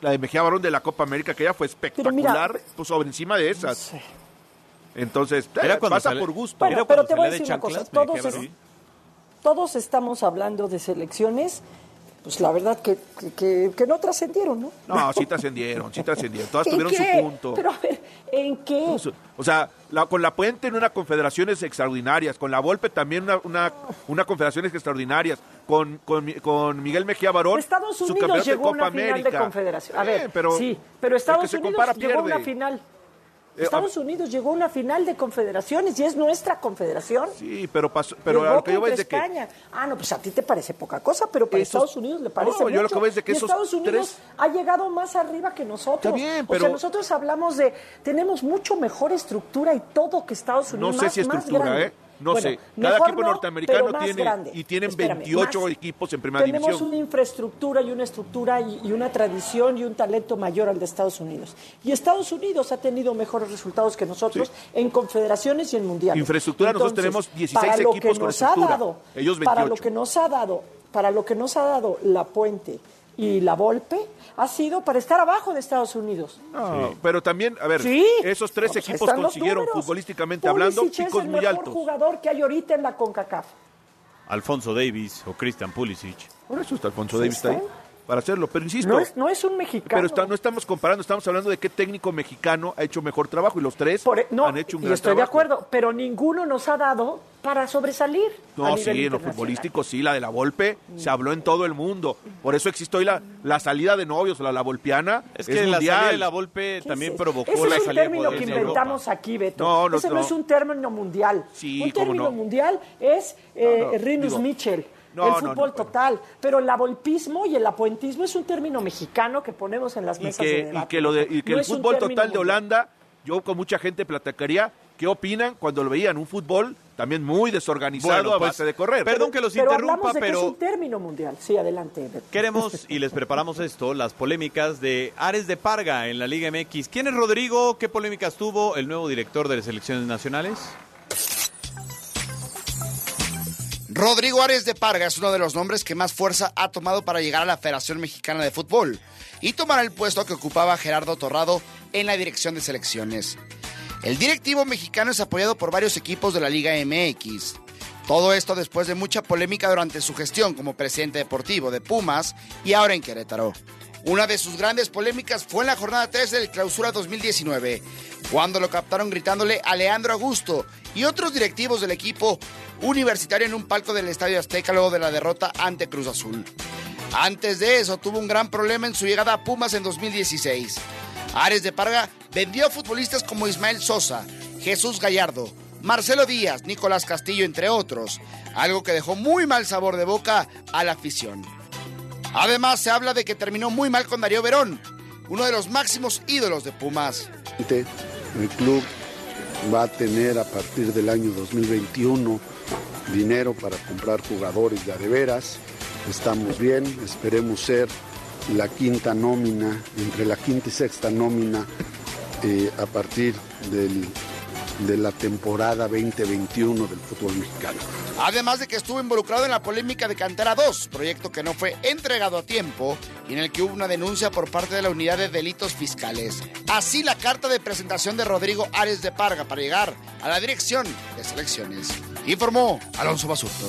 La de Mejía Barón de la Copa América, que ya fue espectacular, pues sobre encima de esas. Entonces, Era eh, cuando pasa sale- por gusto. Bueno, Era pero cuando te voy a salía de decir una cosa, todos, es- estamos hablando de selecciones, pues la verdad que, que- no trascendieron, ¿no? No, sí trascendieron, sí trascendieron. Todas ¿En tuvieron qué? su punto. Pero a ver, ¿en qué? O sea, la- con la Puente en una confederaciones extraordinarias, con la Volpe también una, una, una confederaciones extraordinarias, con, con, Mi- con Miguel Mejía Barón, Estados su Unidos de llegó a Copa una final América. de confederación. A ver, pero sí, pero Estados se Unidos compara llegó a una final. Eh, Estados Unidos llegó a una final de confederaciones y es nuestra confederación. Sí, pero pasó, pero Llegó a lo que yo voy es de que España. Ah, no, pues a ti te parece poca cosa, pero para Esos- Estados Unidos le parece No, yo lo mucho. que voy es de que Y esos Estados Unidos tres- ha llegado más arriba que nosotros. Está bien, O sea, pero- nosotros hablamos de tenemos mucho mejor estructura y todo que Estados no Unidos. sé más- si estructura. ¿eh? No Bueno, sé. Cada equipo no, norteamericano tiene grande. y tienen Espérame, 28 más. equipos en primera Tenemos división. una infraestructura y una estructura y, y una tradición y un talento mayor al de Estados Unidos. Y Estados Unidos ha tenido mejores resultados que nosotros en confederaciones y en mundiales. Infraestructura, nosotros tenemos 16 para lo equipos que con nos ha dado, Ellos Para lo 28. que nos ha dado, para lo que nos ha dado la Puente y la Volpe, ha sido para estar abajo de Estados Unidos. No, pero también, a ver, Sí. esos tres No, equipos consiguieron futbolísticamente hablando picos es el muy mejor altos. jugador que hay ahorita en la CONCACAF. Alfonso Davis o Christian Pulisic. Por eso está Alfonso Sí, Davis está ahí, está. Para hacerlo. Pero insisto, No es, no es un mexicano. pero está- no estamos comparando, estamos hablando de qué técnico mexicano ha hecho mejor trabajo y los tres No, han hecho un y gran estoy de acuerdo, pero ninguno nos ha dado para sobresalir. a No, nivel sí, en lo futbolístico sí, la de la Volpe se habló en todo el mundo. Por eso existe hoy la, la salida de novios, la, la volpiana. Es que la salida de la Volpe ¿Qué también es? provocó Ese la es un salida término que Europa. inventamos aquí, Beto. No, no, Ese no, no. es un término mundial. Sí, un término no. mundial es eh, No, no, Rinus digo, Mitchell. No, el fútbol no, total, pero el avolpismo y el apuentismo es un término mexicano que ponemos en las y mesas de que, y debate. que, lo de, y que No el fútbol total de. Holanda, yo con mucha gente platicaría qué opinan cuando lo veían un fútbol también muy desorganizado Bueno, a pues, base de correr. Perdón que los Pero interrumpa, hablamos de que pero es un término mundial. Sí, adelante, Beto. queremos *laughs* y les preparamos esto, las polémicas de Ares de Parga en la Liga MX. ¿Quién es Rodrigo? ¿Qué polémicas tuvo el nuevo director de las selecciones nacionales? Rodrigo Ares de Parga es uno de los nombres que más fuerza ha tomado para llegar a la Federación Mexicana de Fútbol y tomar el puesto que ocupaba Gerardo Torrado en la dirección de selecciones. El directivo mexicano es apoyado por varios equipos de la Liga MX. Todo esto después de mucha polémica durante su gestión como presidente deportivo de Pumas y ahora en Querétaro. Una de sus grandes polémicas fue en la jornada 3 del Clausura 2019, cuando lo captaron gritándole a Leandro Augusto y otros directivos del equipo universitario en un palco del Estadio Azteca luego de la derrota ante Cruz Azul. Antes de eso, tuvo un gran problema en su llegada a Pumas en 2016. Ares de Parga vendió a futbolistas como Ismael Sosa, Jesús Gallardo, Marcelo Díaz, Nicolás Castillo, entre otros, algo que dejó muy mal sabor de boca a la afición. Además, se habla de que terminó muy mal con Darío Verón, uno de los máximos ídolos de Pumas. El club va a tener a partir del año 2021 dinero para comprar jugadores de a de veras. Estamos bien, esperemos ser la quinta nómina, entre la quinta y sexta nómina eh, a partir del de la temporada 2021 del fútbol mexicano. Además de que estuvo involucrado en la polémica de Cantera 2, proyecto que no fue entregado a tiempo y en el que hubo una denuncia por parte de la Unidad de Delitos Fiscales. Así la carta de presentación de Rodrigo Ares de Parga para llegar a la dirección de selecciones. Informó Alonso Basurto.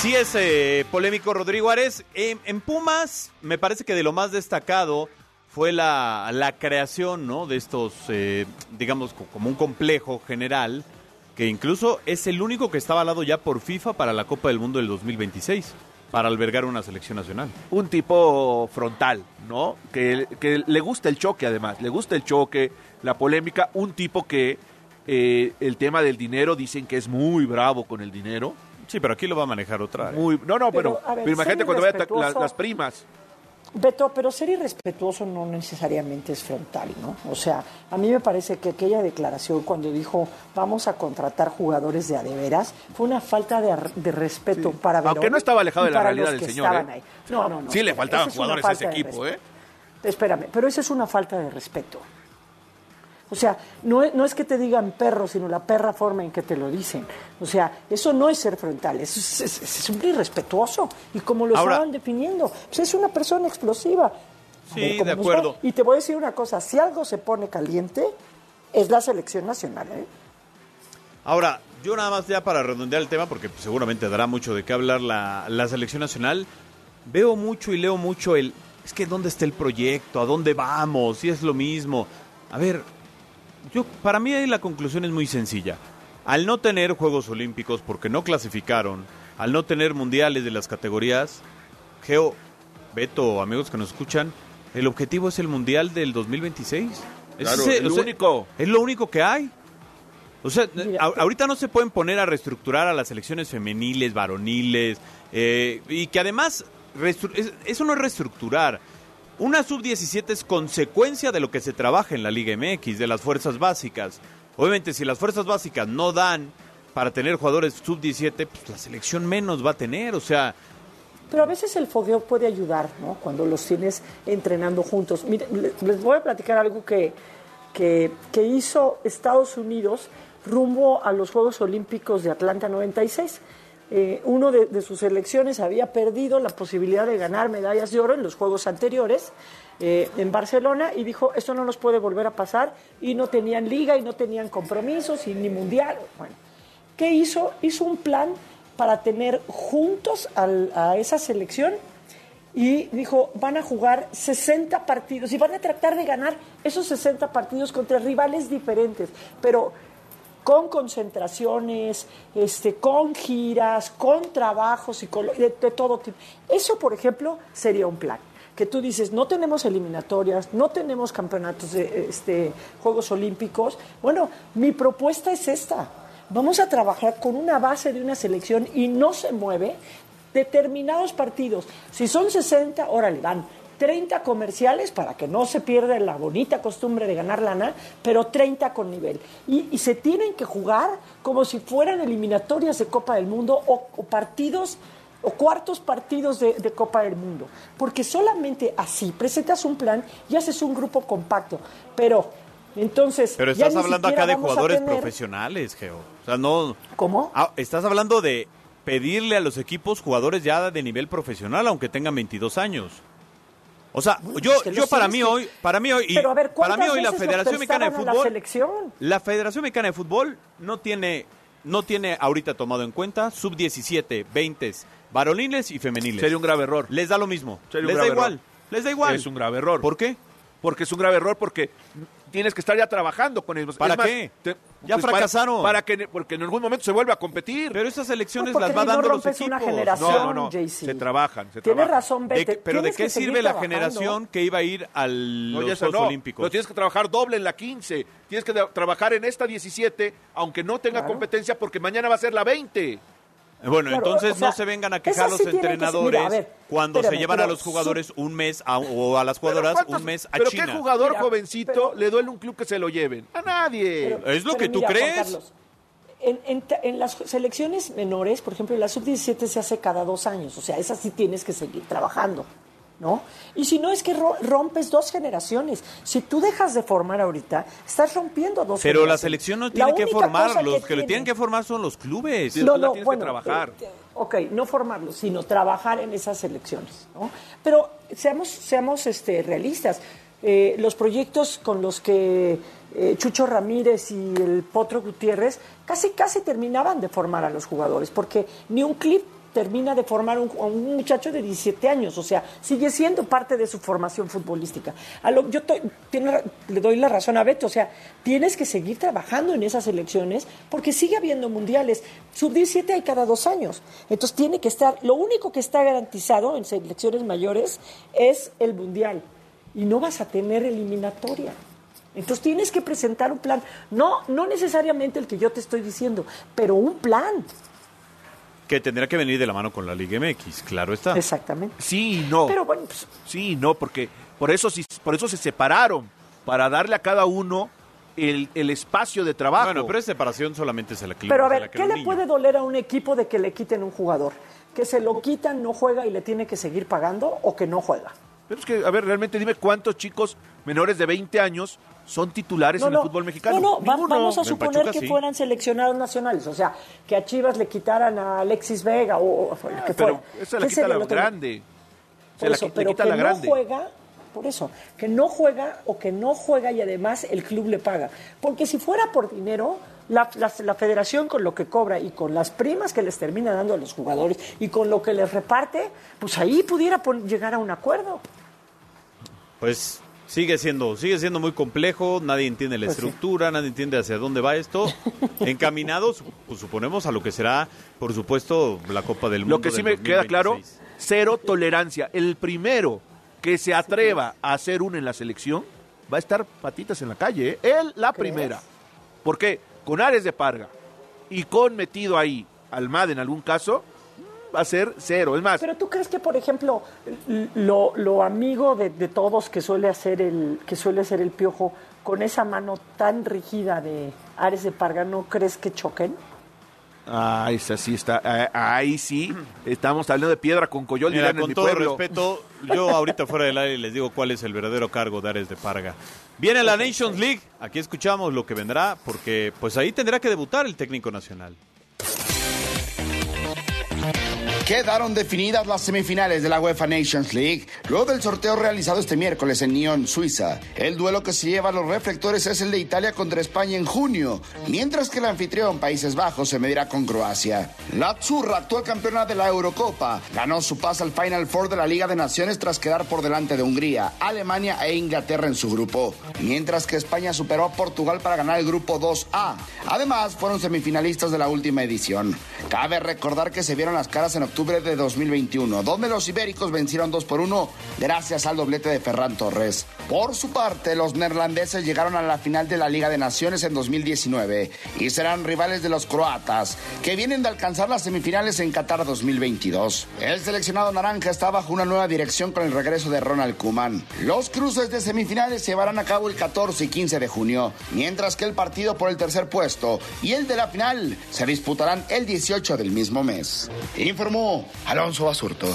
Sí es eh, polémico Rodrigo Ares. En, en Pumas me parece que de lo más destacado fue la, la creación ¿no? de estos, eh, digamos, co- como un complejo general, que incluso es el único que está avalado ya por FIFA para la Copa del Mundo del 2026, para albergar una selección nacional. Un tipo frontal, ¿no? Que, que le gusta el choque, además. Le gusta el choque, la polémica. Un tipo que eh, el tema del dinero dicen que es muy bravo con el dinero. Sí, pero aquí lo va a manejar otra. Muy, no, no, pero, Pero, a ver, pero imagínate cuando las, las primas. Beto, pero ser irrespetuoso no necesariamente es frontal, ¿no? O sea, a mí me parece que aquella declaración cuando dijo vamos a contratar jugadores de adeveras fue una falta de, de respeto para Verón Aunque no estaba alejado de la realidad del señor, ¿eh? ahí. No, no, no. Sí le faltaban jugadores a ese equipo, ¿eh? Espérame, pero esa es una falta de respeto. O sea, no es, no es que te digan perro, sino la perra forma en que te lo dicen. O sea, eso no es ser frontal, eso es, es, es un irrespetuoso. Y como lo Ahora- estaban definiendo, pues es una persona explosiva. Sí, ver de acuerdo. Y te voy a decir una cosa, si algo se pone caliente, es la selección nacional. ¿eh? Ahora, yo nada más ya para redondear el tema, porque seguramente dará mucho de qué hablar la, la selección nacional, veo mucho y leo mucho el, es que ¿dónde está el proyecto? ¿A dónde vamos? Si es lo mismo. A ver, yo para mí ahí la conclusión es muy sencilla. Al no tener Juegos Olímpicos, porque no clasificaron, al no tener mundiales de las categorías, Geo, Beto, amigos que nos escuchan, el objetivo es el mundial del 2026. Claro, Ese- el o sea, único. Es lo único que hay. O sea, a- ahorita no se pueden poner a reestructurar a las selecciones femeniles, varoniles, eh, y que además, es- eso no es reestructurar. Una sub-17 es consecuencia de lo que se trabaja en la Liga MX, de las fuerzas básicas. Obviamente, si las fuerzas básicas no dan para tener jugadores sub-17, pues la selección menos va a tener. O sea, Pero a veces el fogueo puede ayudar, ¿no? Cuando los tienes entrenando juntos. Mire, le- les voy a platicar algo que, que, que hizo Estados Unidos rumbo a los Juegos Olímpicos de Atlanta 96. Eh, uno de, sus selecciones había perdido la posibilidad de ganar medallas de oro en los Juegos anteriores eh, en Barcelona y dijo, esto no nos puede volver a pasar y no tenían liga y no tenían compromisos y ni mundial. Bueno, ¿qué hizo? Hizo un plan para tener juntos a esa selección y dijo, van a jugar 60 partidos y van a tratar de ganar esos 60 partidos contra rivales diferentes, pero con concentraciones, este, con giras, con trabajos de, de todo tipo. Eso, por ejemplo, sería un plan. Que tú dices, no tenemos eliminatorias, no tenemos campeonatos de este, Juegos Olímpicos. Bueno, mi propuesta es esta. Vamos a trabajar con una base de una selección y no se mueve determinados partidos. Si son 60, órale, van 30 comerciales para que no se pierda la bonita costumbre de ganar lana, pero 30 con nivel. Y, y se tienen que jugar como si fueran eliminatorias de Copa del Mundo o, o partidos o cuartos partidos de, de Copa del Mundo. Porque solamente así presentas un plan y haces un grupo compacto. Pero entonces... pero estás hablando acá de jugadores tener- profesionales, Geo. O sea, no... ¿Cómo? Ah, estás hablando de pedirle a los equipos jugadores ya de nivel profesional, aunque tengan 22 años. O sea, yo, que yo para mí que- hoy, para mí hoy, y Pero a ver, para mí ¿cuántas hoy la Federación Mexicana de la Fútbol, selección? la Federación Mexicana de Fútbol no tiene, no tiene ahorita tomado en cuenta sub 17, 20, varoniles y femeniles. Sería un grave error. Les da lo mismo. Sería un Les da grave igual. error. Les da igual. Es un grave error. ¿Por qué? Porque es un grave error porque tienes que estar ya trabajando con ellos. ¿Para Es más, qué? te- Ya pues, fracasaron. Para, que porque en algún momento se vuelve a competir. Pero esas elecciones Pues las va no dando los rompes una equipos. generación, no, no, no. JC. Se trabajan, se Tienes trabajan. razón, De- Vete. pero ¿de qué sirve la trabajando. generación que iba a ir a los No, eso Juegos no. Olímpicos? Pero tienes que trabajar doble en la 15. Tienes que tra- trabajar en esta 17, aunque no tenga Claro. competencia, porque mañana va a ser la 20. Bueno, Claro, entonces o sea, no se vengan a quejar los sí que entrenadores mira, a ver, cuando se llevan a pero los jugadores un mes a- o a las Pero jugadoras ¿cuántos- un mes a ¿Pero China. qué jugador Mira, jovencito pero- le duele un club que se lo lleven? A nadie. Pero- ¿Es lo pero que tú mira, crees? Carlos, en, en las selecciones menores, por ejemplo, en la sub-17 se hace cada dos años, o sea, esa sí tienes que seguir trabajando. ¿No? Y si no es que ro- rompes dos generaciones. Si tú dejas de formar ahorita, estás rompiendo dos Pero la generaciones. selección no La tiene que formar, los que, le tienen que formar son los clubes. no, no, bueno, eh, eh, ok, no formarlos, sino trabajar en esas elecciones, ¿no? Pero seamos, seamos este, realistas. Eh, los proyectos con los que eh, Chucho Ramírez y el Potro Gutiérrez casi, casi terminaban de formar a los jugadores, porque ni un clip termina de formar un- un muchacho de 17 años, o sea, sigue siendo parte de su formación futbolística. A lo- yo tiene le doy la razón a Beto, o sea, tienes que seguir trabajando en esas elecciones porque sigue habiendo mundiales. Sub-17 hay cada dos años, entonces tiene que estar, lo único que está garantizado en selecciones mayores es el mundial y no vas a tener eliminatoria. Entonces tienes que presentar un plan, no, no necesariamente el que yo te estoy diciendo, pero un plan. Que tendrá que venir de la mano con la Liga MX, claro está. Exactamente. Sí y no. Pero bueno, pues, Sí y no, porque por eso, sí- por eso se separaron, para darle a cada uno el, el espacio de trabajo. Bueno, pero esa separación solamente se la cli- Pero a ver, ¿qué le niño. puede doler a un equipo de que le quiten un jugador? ¿Que se lo quitan, no juega y le tiene que seguir pagando o que no juega? Pero es que, a ver, realmente dime cuántos chicos menores de 20 años son titulares en el fútbol mexicano. No, no, Ninguno. vamos a suponer Pachuca, que sí. fueran seleccionados nacionales, o sea, que a Chivas le quitaran a Alexis Vega o, o que Pero fuera. esa ¿Qué la quita la grande. Se Por la eso, le pero quita que la no grande. juega, por eso, que no juega o que no juega y además el club le paga. Porque si fuera por dinero, la, la- la federación con lo que cobra y con las primas que les termina dando a los jugadores y con lo que les reparte, pues ahí pudiera llegar a un acuerdo. Pues sigue siendo, sigue siendo muy complejo, nadie entiende la Pues sí. estructura, nadie entiende hacia dónde va esto. *laughs* Encaminados, pues suponemos a lo que será, por supuesto, la Copa del Mundo. Lo que sí me queda claro, 2026. cero tolerancia. El primero que se atreva a hacer uno en la selección va a estar patitas en la calle. ¿eh? Él, la primera. ¿Por qué? Con Ares de Parga y con metido ahí Almada en algún caso, va a ser cero. Es más, Pero tú crees que, por ejemplo, lo, lo amigo de, de todos que suele hacer el que suele ser el piojo con esa mano tan rígida de Ares de Parga, ¿no crees que choquen? ah, esa sí está, ah, ahí sí, estamos hablando de piedra con coyol, Mira, con mi todo pueblo. respeto, yo ahorita fuera del aire les digo cuál es el verdadero cargo de Ares de Parga. Viene la Nations League, aquí escuchamos lo que vendrá, porque pues ahí tendrá que debutar el técnico nacional. Quedaron definidas las semifinales de la UEFA Nations League luego del sorteo realizado este miércoles en Nyon, Suiza. El duelo que se lleva a los reflectores es el de Italia contra España en junio, mientras que el anfitrión Países Bajos se medirá con Croacia. La Azzurra, actual campeona de la Eurocopa, ganó su paso al Final Four de la Liga de Naciones tras quedar por delante de Hungría, Alemania e Inglaterra en su grupo, mientras que España superó a Portugal para ganar el grupo 2A. Además, fueron semifinalistas de la última edición. Cabe recordar que se vieron las caras en octubre de 2021, donde los ibéricos vencieron 2 por 1 gracias al doblete de Ferran Torres. Por su parte, los neerlandeses llegaron a la final de la Liga de Naciones en 2019 y serán rivales de los croatas, que vienen de alcanzar las semifinales en Qatar 2022. El seleccionado naranja está bajo una nueva dirección con el regreso de Ronald Koeman. Los cruces de semifinales se llevarán a cabo el 14 y 15 de junio, mientras que el partido por el tercer puesto y el de la final se disputarán el 18 del mismo mes. Informó Alonso Basurto.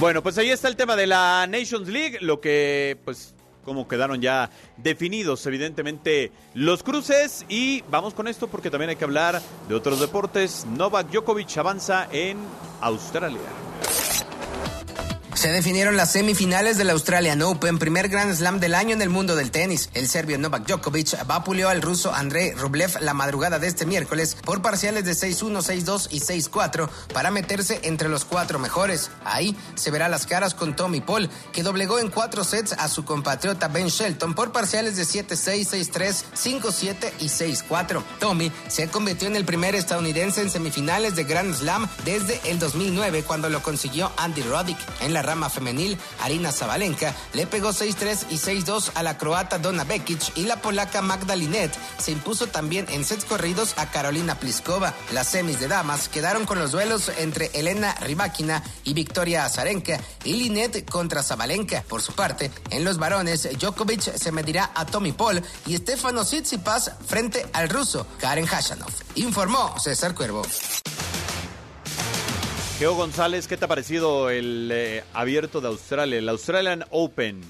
Bueno, pues ahí está el tema de la Nations League, lo que pues como quedaron ya definidos evidentemente los cruces y vamos con esto porque también hay que hablar de otros deportes. Novak Djokovic avanza en Australia. Se definieron las semifinales del Australian Open, primer Grand Slam del año en el mundo del tenis. El serbio Novak Djokovic vapuleó al ruso Andrei Rublev la madrugada de este miércoles por parciales de 6-1, 6-2 y 6-4 para meterse entre los cuatro mejores. Ahí se verá las caras con Tommy Paul, que doblegó en cuatro sets a su compatriota Ben Shelton por parciales de 7-6, 6-3, 5-7 y 6-4. Tommy se convirtió en el primer estadounidense en semifinales de Grand Slam desde el 2009 cuando lo consiguió Andy Roddick. En la rama femenil, Arina Zabalenka le pegó 6-3 y 6-2 a la croata Donna Bekic y la polaca Magda Linet se impuso también en sets corridos a Carolina Pliskova. Las semis de damas quedaron con los duelos entre Elena Rybakina y Victoria Azarenka y Linet contra Zabalenka. Por su parte, en los varones, Djokovic se medirá a Tommy Paul y Stefano Tsitsipas frente al ruso Karen Hashanov. Informó César Cuervo. Geo González, ¿qué te ha parecido el eh, abierto de Australia, el Australian Open?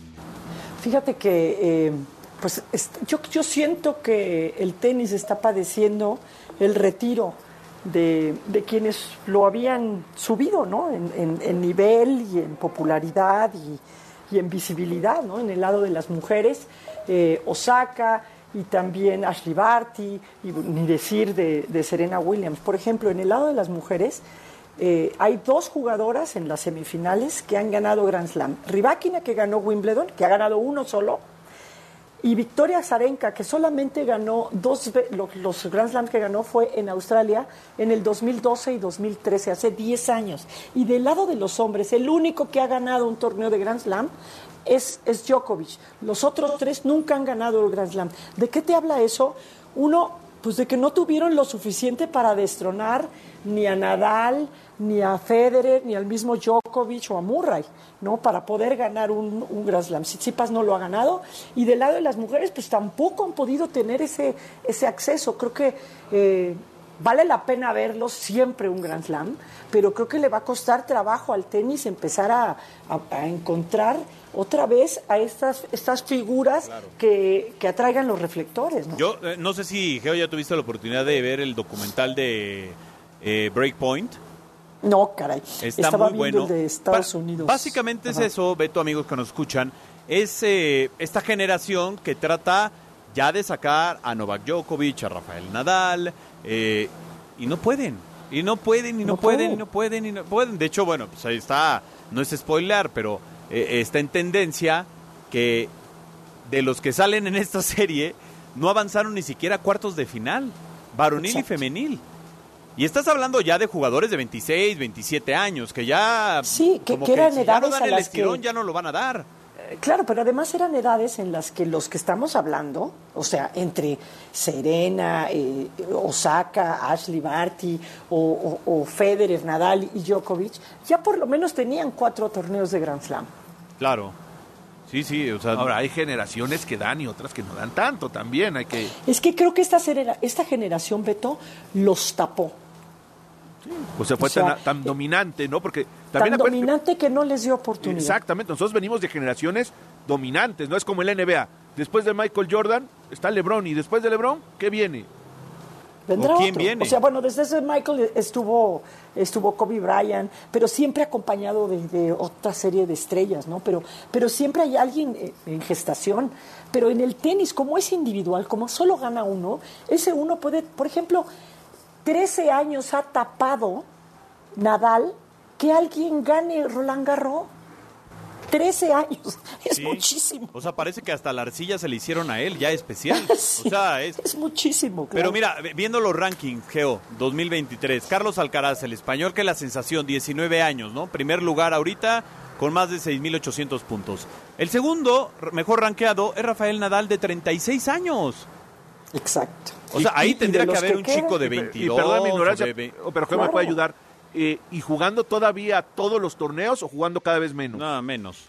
Fíjate que, eh, pues yo, siento que el tenis está padeciendo el retiro de, quienes lo habían subido, ¿no? En, nivel y en popularidad y, en visibilidad, ¿no? En el lado de las mujeres, eh, Osaka y también Ashley Barty, y ni decir de, de Serena Williams. Por ejemplo, en el lado de las mujeres, eh, hay dos jugadoras en las semifinales que han ganado Grand Slam. Rybakina, que ganó Wimbledon, que ha ganado uno solo, y Victoria Zarenka, que solamente ganó dos ve- lo- los Grand Slam que ganó fue en Australia en el 2012 y 2013, hace 10 años. Y del lado de los hombres, el único que ha ganado un torneo de Grand Slam es, es Djokovic. Los otros tres nunca han ganado el Grand Slam. ¿De qué te habla eso? Uno, pues de que no tuvieron lo suficiente para destronar ni a Nadal, ni a Federer, ni al mismo Djokovic o a Murray, ¿no? Para poder ganar un, un Grand Slam. Tsitsipas no lo ha ganado. Y del lado de las mujeres, pues tampoco han podido tener ese, ese acceso. Creo que eh, vale la pena verlo siempre un Grand Slam, pero creo que le va a costar trabajo al tenis empezar a, a- a encontrar otra vez a estas, estas figuras que, que atraigan los reflectores, ¿no? Yo eh, no sé si, Geo, ya tuviste la oportunidad de ver el documental de eh, Breakpoint. No, caray. Está Estaba muy viendo bueno. el de Estados Ba- Unidos. Básicamente Ajá. es eso, Beto, amigos que nos escuchan, es eh, esta generación que trata ya de sacar a Novak Djokovic, a Rafael Nadal, eh, y no pueden, y no pueden, y no, No pueden, y no pueden, y no pueden. De hecho, bueno, pues ahí está, no es spoiler, pero eh, está en tendencia que de los que salen en esta *laughs* serie no avanzaron ni siquiera a cuartos de final, varonil y femenil. Y estás hablando ya de jugadores de 26, 27 años, que ya... Sí, que- como que eran si ya no edades dan a el las estirón, que- ya no lo van a dar. Eh, Claro, pero además eran edades en las que los que estamos hablando, o sea, entre Serena, eh, Osaka, Ashley Barty o, o- o Federer, Nadal y Djokovic, ya por lo menos tenían cuatro torneos de Grand Slam. Claro. Sí, sí, o sea... Ahora, hay generaciones que dan y otras que no dan tanto también. Hay que. Es que creo que esta, esta generación, Beto, los tapó. O sea, fue O sea, tan, tan dominante, ¿no? Porque también Tan dominante que no les dio oportunidad. Exactamente, nosotros venimos de generaciones dominantes, no es como el NBA. Después de Michael Jordan está LeBron y después de LeBron, ¿qué viene? Vendrá ¿O quién otro. viene? O sea, bueno, desde ese Michael estuvo, estuvo Kobe Bryant, pero siempre acompañado de, de otra serie de estrellas, ¿no? Pero, pero siempre hay alguien eh, en gestación. Pero en el tenis, como es individual, como solo gana uno, ese uno puede, por ejemplo, 13 años ha tapado Nadal que alguien gane Roland Garros. 13 años, *laughs* es Sí. muchísimo. O sea, parece que hasta la arcilla se le hicieron a él, ya especial. *laughs* Sí, O sea, es... es muchísimo. Pero claro. mira, vi- viendo los rankings, Geo, 2023, Carlos Alcaraz, el español, que la sensación, 19 años, ¿no? Primer lugar ahorita con más de 6.800 puntos. El segundo, mejor rankeado, es Rafael Nadal, de 36 años. Exacto. O sea, ahí y tendría que haber que un chico de Y per- 22. Y perdón mi o ignorancia, pero ¿qué me puede ayudar? Eh, ¿Y jugando todavía todos los torneos o jugando cada vez menos? Nada menos.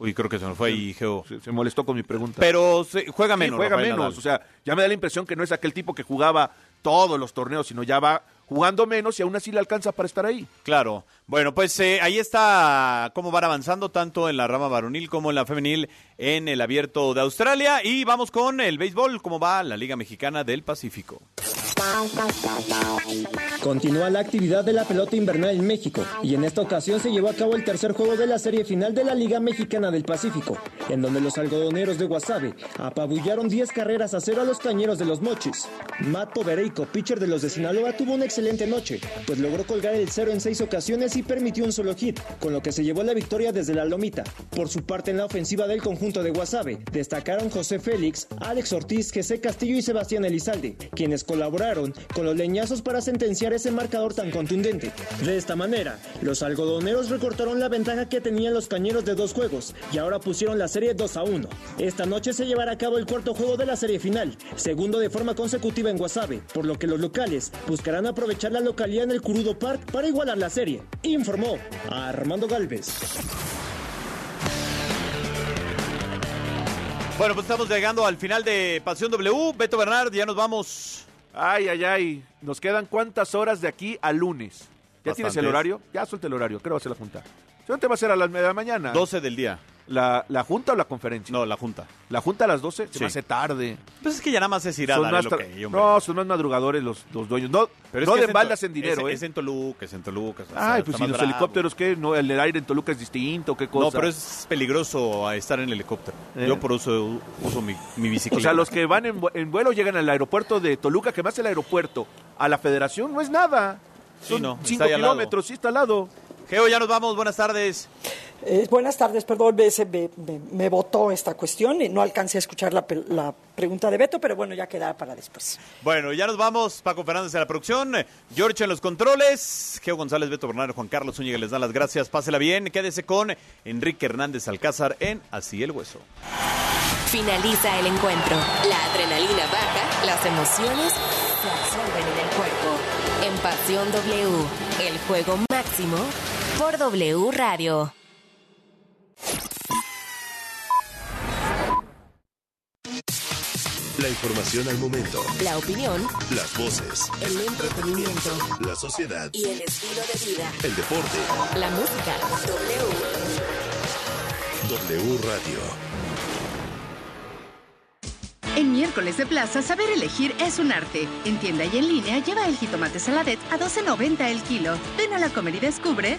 Uy, creo que se nos fue ahí, Geo. Se, se molestó con mi pregunta. Pero se- juega Sí, menos. juega Rafael menos. Nadal. O sea, ya me da la impresión que no es aquel tipo que jugaba todos los torneos, sino ya va jugando menos y aún así le alcanza para estar ahí. Claro. Bueno, pues eh, ahí está cómo van avanzando tanto en la rama varonil como en la femenil en el abierto de Australia. Y vamos con el béisbol, cómo va la Liga Mexicana del Pacífico. Continúa la actividad de la pelota invernal en México y en esta ocasión se llevó a cabo el tercer juego de la serie final de la Liga Mexicana del Pacífico, en donde los algodoneros de Guasave apabullaron 10 carreras a cero a los cañeros de los Mochis. Matt Povereico, pitcher de los de Sinaloa, tuvo una excelente noche, pues logró colgar el cero en seis ocasiones permitió un solo hit, con lo que se llevó la victoria desde la lomita. Por su parte, en la ofensiva del conjunto de Guasave, destacaron José Félix, Alex Ortiz, José Castillo y Sebastián Elizalde, quienes colaboraron con los leñazos para sentenciar ese marcador tan contundente. De esta manera, los algodoneros recortaron la ventaja que tenían los cañeros de dos juegos y ahora pusieron la serie 2 a 1. Esta noche se llevará a cabo el cuarto juego de la serie final, segundo de forma consecutiva en Guasave, por lo que los locales buscarán aprovechar la localidad en el Curudo Park para igualar la serie, informó Armando Galvez. Bueno, pues estamos llegando al final de Pasión W. Beto Bernard, ya nos vamos. Ay, ay, ay. Nos quedan cuántas horas de aquí al lunes. ¿Ya tienes el horario? Ya suelta el horario. Creo que va a ser la junta. ¿Dónde va a ser a las media de la mañana? 12 del día. ¿La, ¿La junta o la conferencia? No, la junta. ¿La junta a las 12? Se Sí. me hace tarde. Pues es que ya nada más es ir a Son no, son más madrugadores los, los dueños. No, Pero no de es en dinero, es, ¿eh? es en Toluca, es en Toluca. Ay, pues si más los bravo. helicópteros, ¿qué? No, el aire en Toluca es distinto, ¿qué cosa? No, pero es peligroso estar en el helicóptero. ¿Eh? Yo por eso uso mi, mi bicicleta. O sea, los que van en, vu- en vuelo llegan al aeropuerto de Toluca, que más el aeropuerto a la federación no es nada. Sí, Son no, está cinco kilómetros, sí está al lado. Geo, ya nos vamos. Buenas tardes. Eh, buenas tardes, perdón, me, me, votó esta cuestión y no alcancé a escuchar la, pregunta de Beto, pero bueno, ya quedará para después. Bueno, ya nos vamos. Paco Fernández en la producción, George en los controles, Geo González, Beto Bernal, Juan Carlos Zúñiga les dan las gracias. Pásela bien. Quédese con Enrique Hernández Alcázar en Así el Hueso. Finaliza el encuentro. La adrenalina baja, las emociones se absorben en el cuerpo. En Pasión W, el juego máximo por W Radio. La información al momento. La opinión, Las voces. el entretenimiento La sociedad. y el estilo de vida. El deporte. La música. W. W Radio. En miércoles de plaza, saber elegir es un arte. En tienda y en línea, lleva el jitomate saladet a 12.90 el kilo. Ven a la comer y descubre.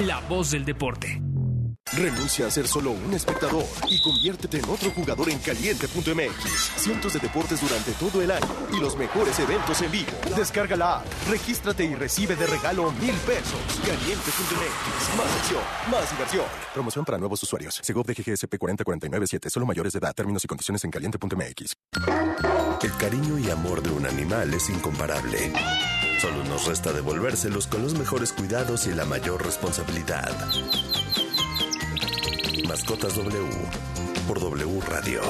la voz del deporte. Renuncia a ser solo un espectador y conviértete en otro jugador en caliente.mx. Cientos de deportes durante todo el año y los mejores eventos en vivo. Descarga la app, regístrate y recibe de regalo mil pesos. Caliente.mx. Más acción, más diversión. Promoción para nuevos usuarios. Segov de GGSP 40497. Solo mayores de edad. Términos y condiciones en caliente.mx. El cariño y amor de un animal es incomparable. Solo nos resta devolvérselos con los mejores cuidados y la mayor responsabilidad. Mascotas W por W Radio.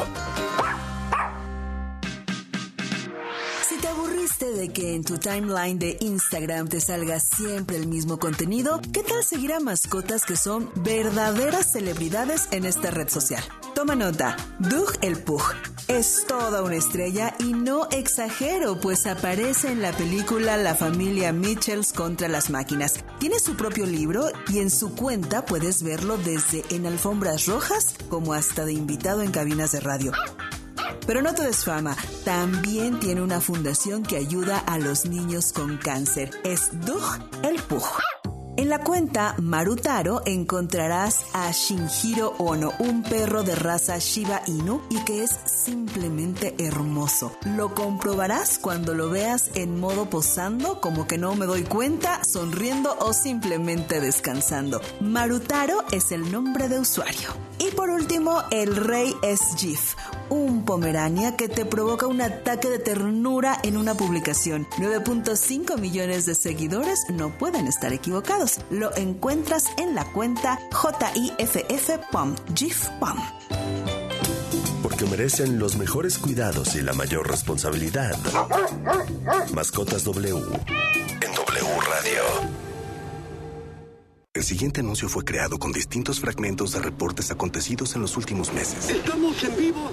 Si te aburriste de que en tu timeline de Instagram te salga siempre el mismo contenido, ¿qué tal seguir a mascotas que son verdaderas celebridades en esta red social? Toma nota, Doug el Pug es toda una estrella y no exagero, pues aparece en la película La familia Mitchells contra las máquinas. Tiene su propio libro y en su cuenta puedes verlo desde en alfombras rojas como hasta de invitado en cabinas de radio. Pero no todo es fama, también tiene una fundación que ayuda a los niños con cáncer. Es Doug el Pug. En la cuenta Marutaro encontrarás a Shinjiro Ono, un perro de raza Shiba Inu y que es simplemente hermoso. Lo comprobarás cuando lo veas en modo posando, como que no me doy cuenta, sonriendo o simplemente descansando. Marutaro es el nombre de usuario. Y por último, el rey es Jif, un pomerania que te provoca un ataque de ternura en una publicación. 9.5 millones de seguidores no pueden estar equivocados. Lo encuentras en la cuenta JIFF.pom, Jif.pom. Porque merecen los mejores cuidados y la mayor responsabilidad. Mascotas W en W Radio. El siguiente anuncio fue creado con distintos fragmentos de reportes acontecidos en los últimos meses. Estamos en vivo.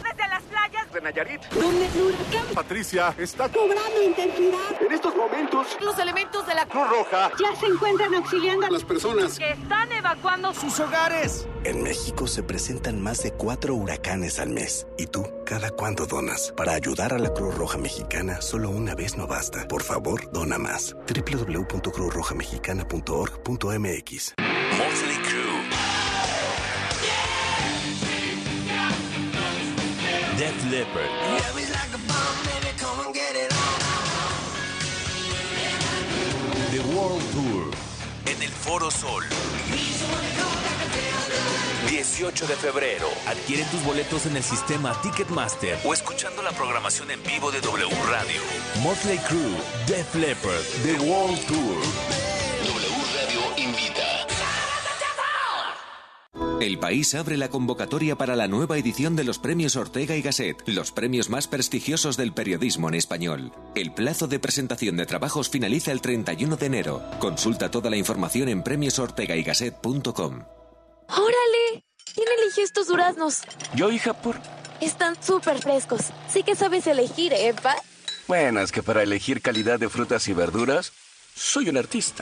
De Nayarit. Donde el huracán Patricia está cobrando intensidad. En estos momentos, Los elementos de la Cruz Roja ya se encuentran auxiliando a las personas. que están evacuando sus hogares. En México se presentan más de cuatro huracanes al mes. ¿Y tú, cada cuándo donas? Para ayudar a la Cruz Roja Mexicana, solo una vez no basta. Por favor, dona más. www.cruzrojamexicana.org.mx Def Leppard. The World Tour. En el Foro Sol. 18 de febrero. Adquiere tus boletos en el sistema Ticketmaster o escuchando la programación en vivo de W Radio. Motley Crue, Def Leppard, The World Tour. El país abre la convocatoria para la nueva edición de los premios Ortega y Gasset, los premios más prestigiosos del periodismo en español. El plazo de presentación de trabajos finaliza el 31 de enero. Consulta toda la información en premiosortegaygasset.com. ¡Órale! ¿Quién eligió estos duraznos? Yo, hija, por... Están súper frescos. Sí que sabes elegir, ¿eh, pa? Bueno, es que para elegir calidad de frutas y verduras, soy un artista.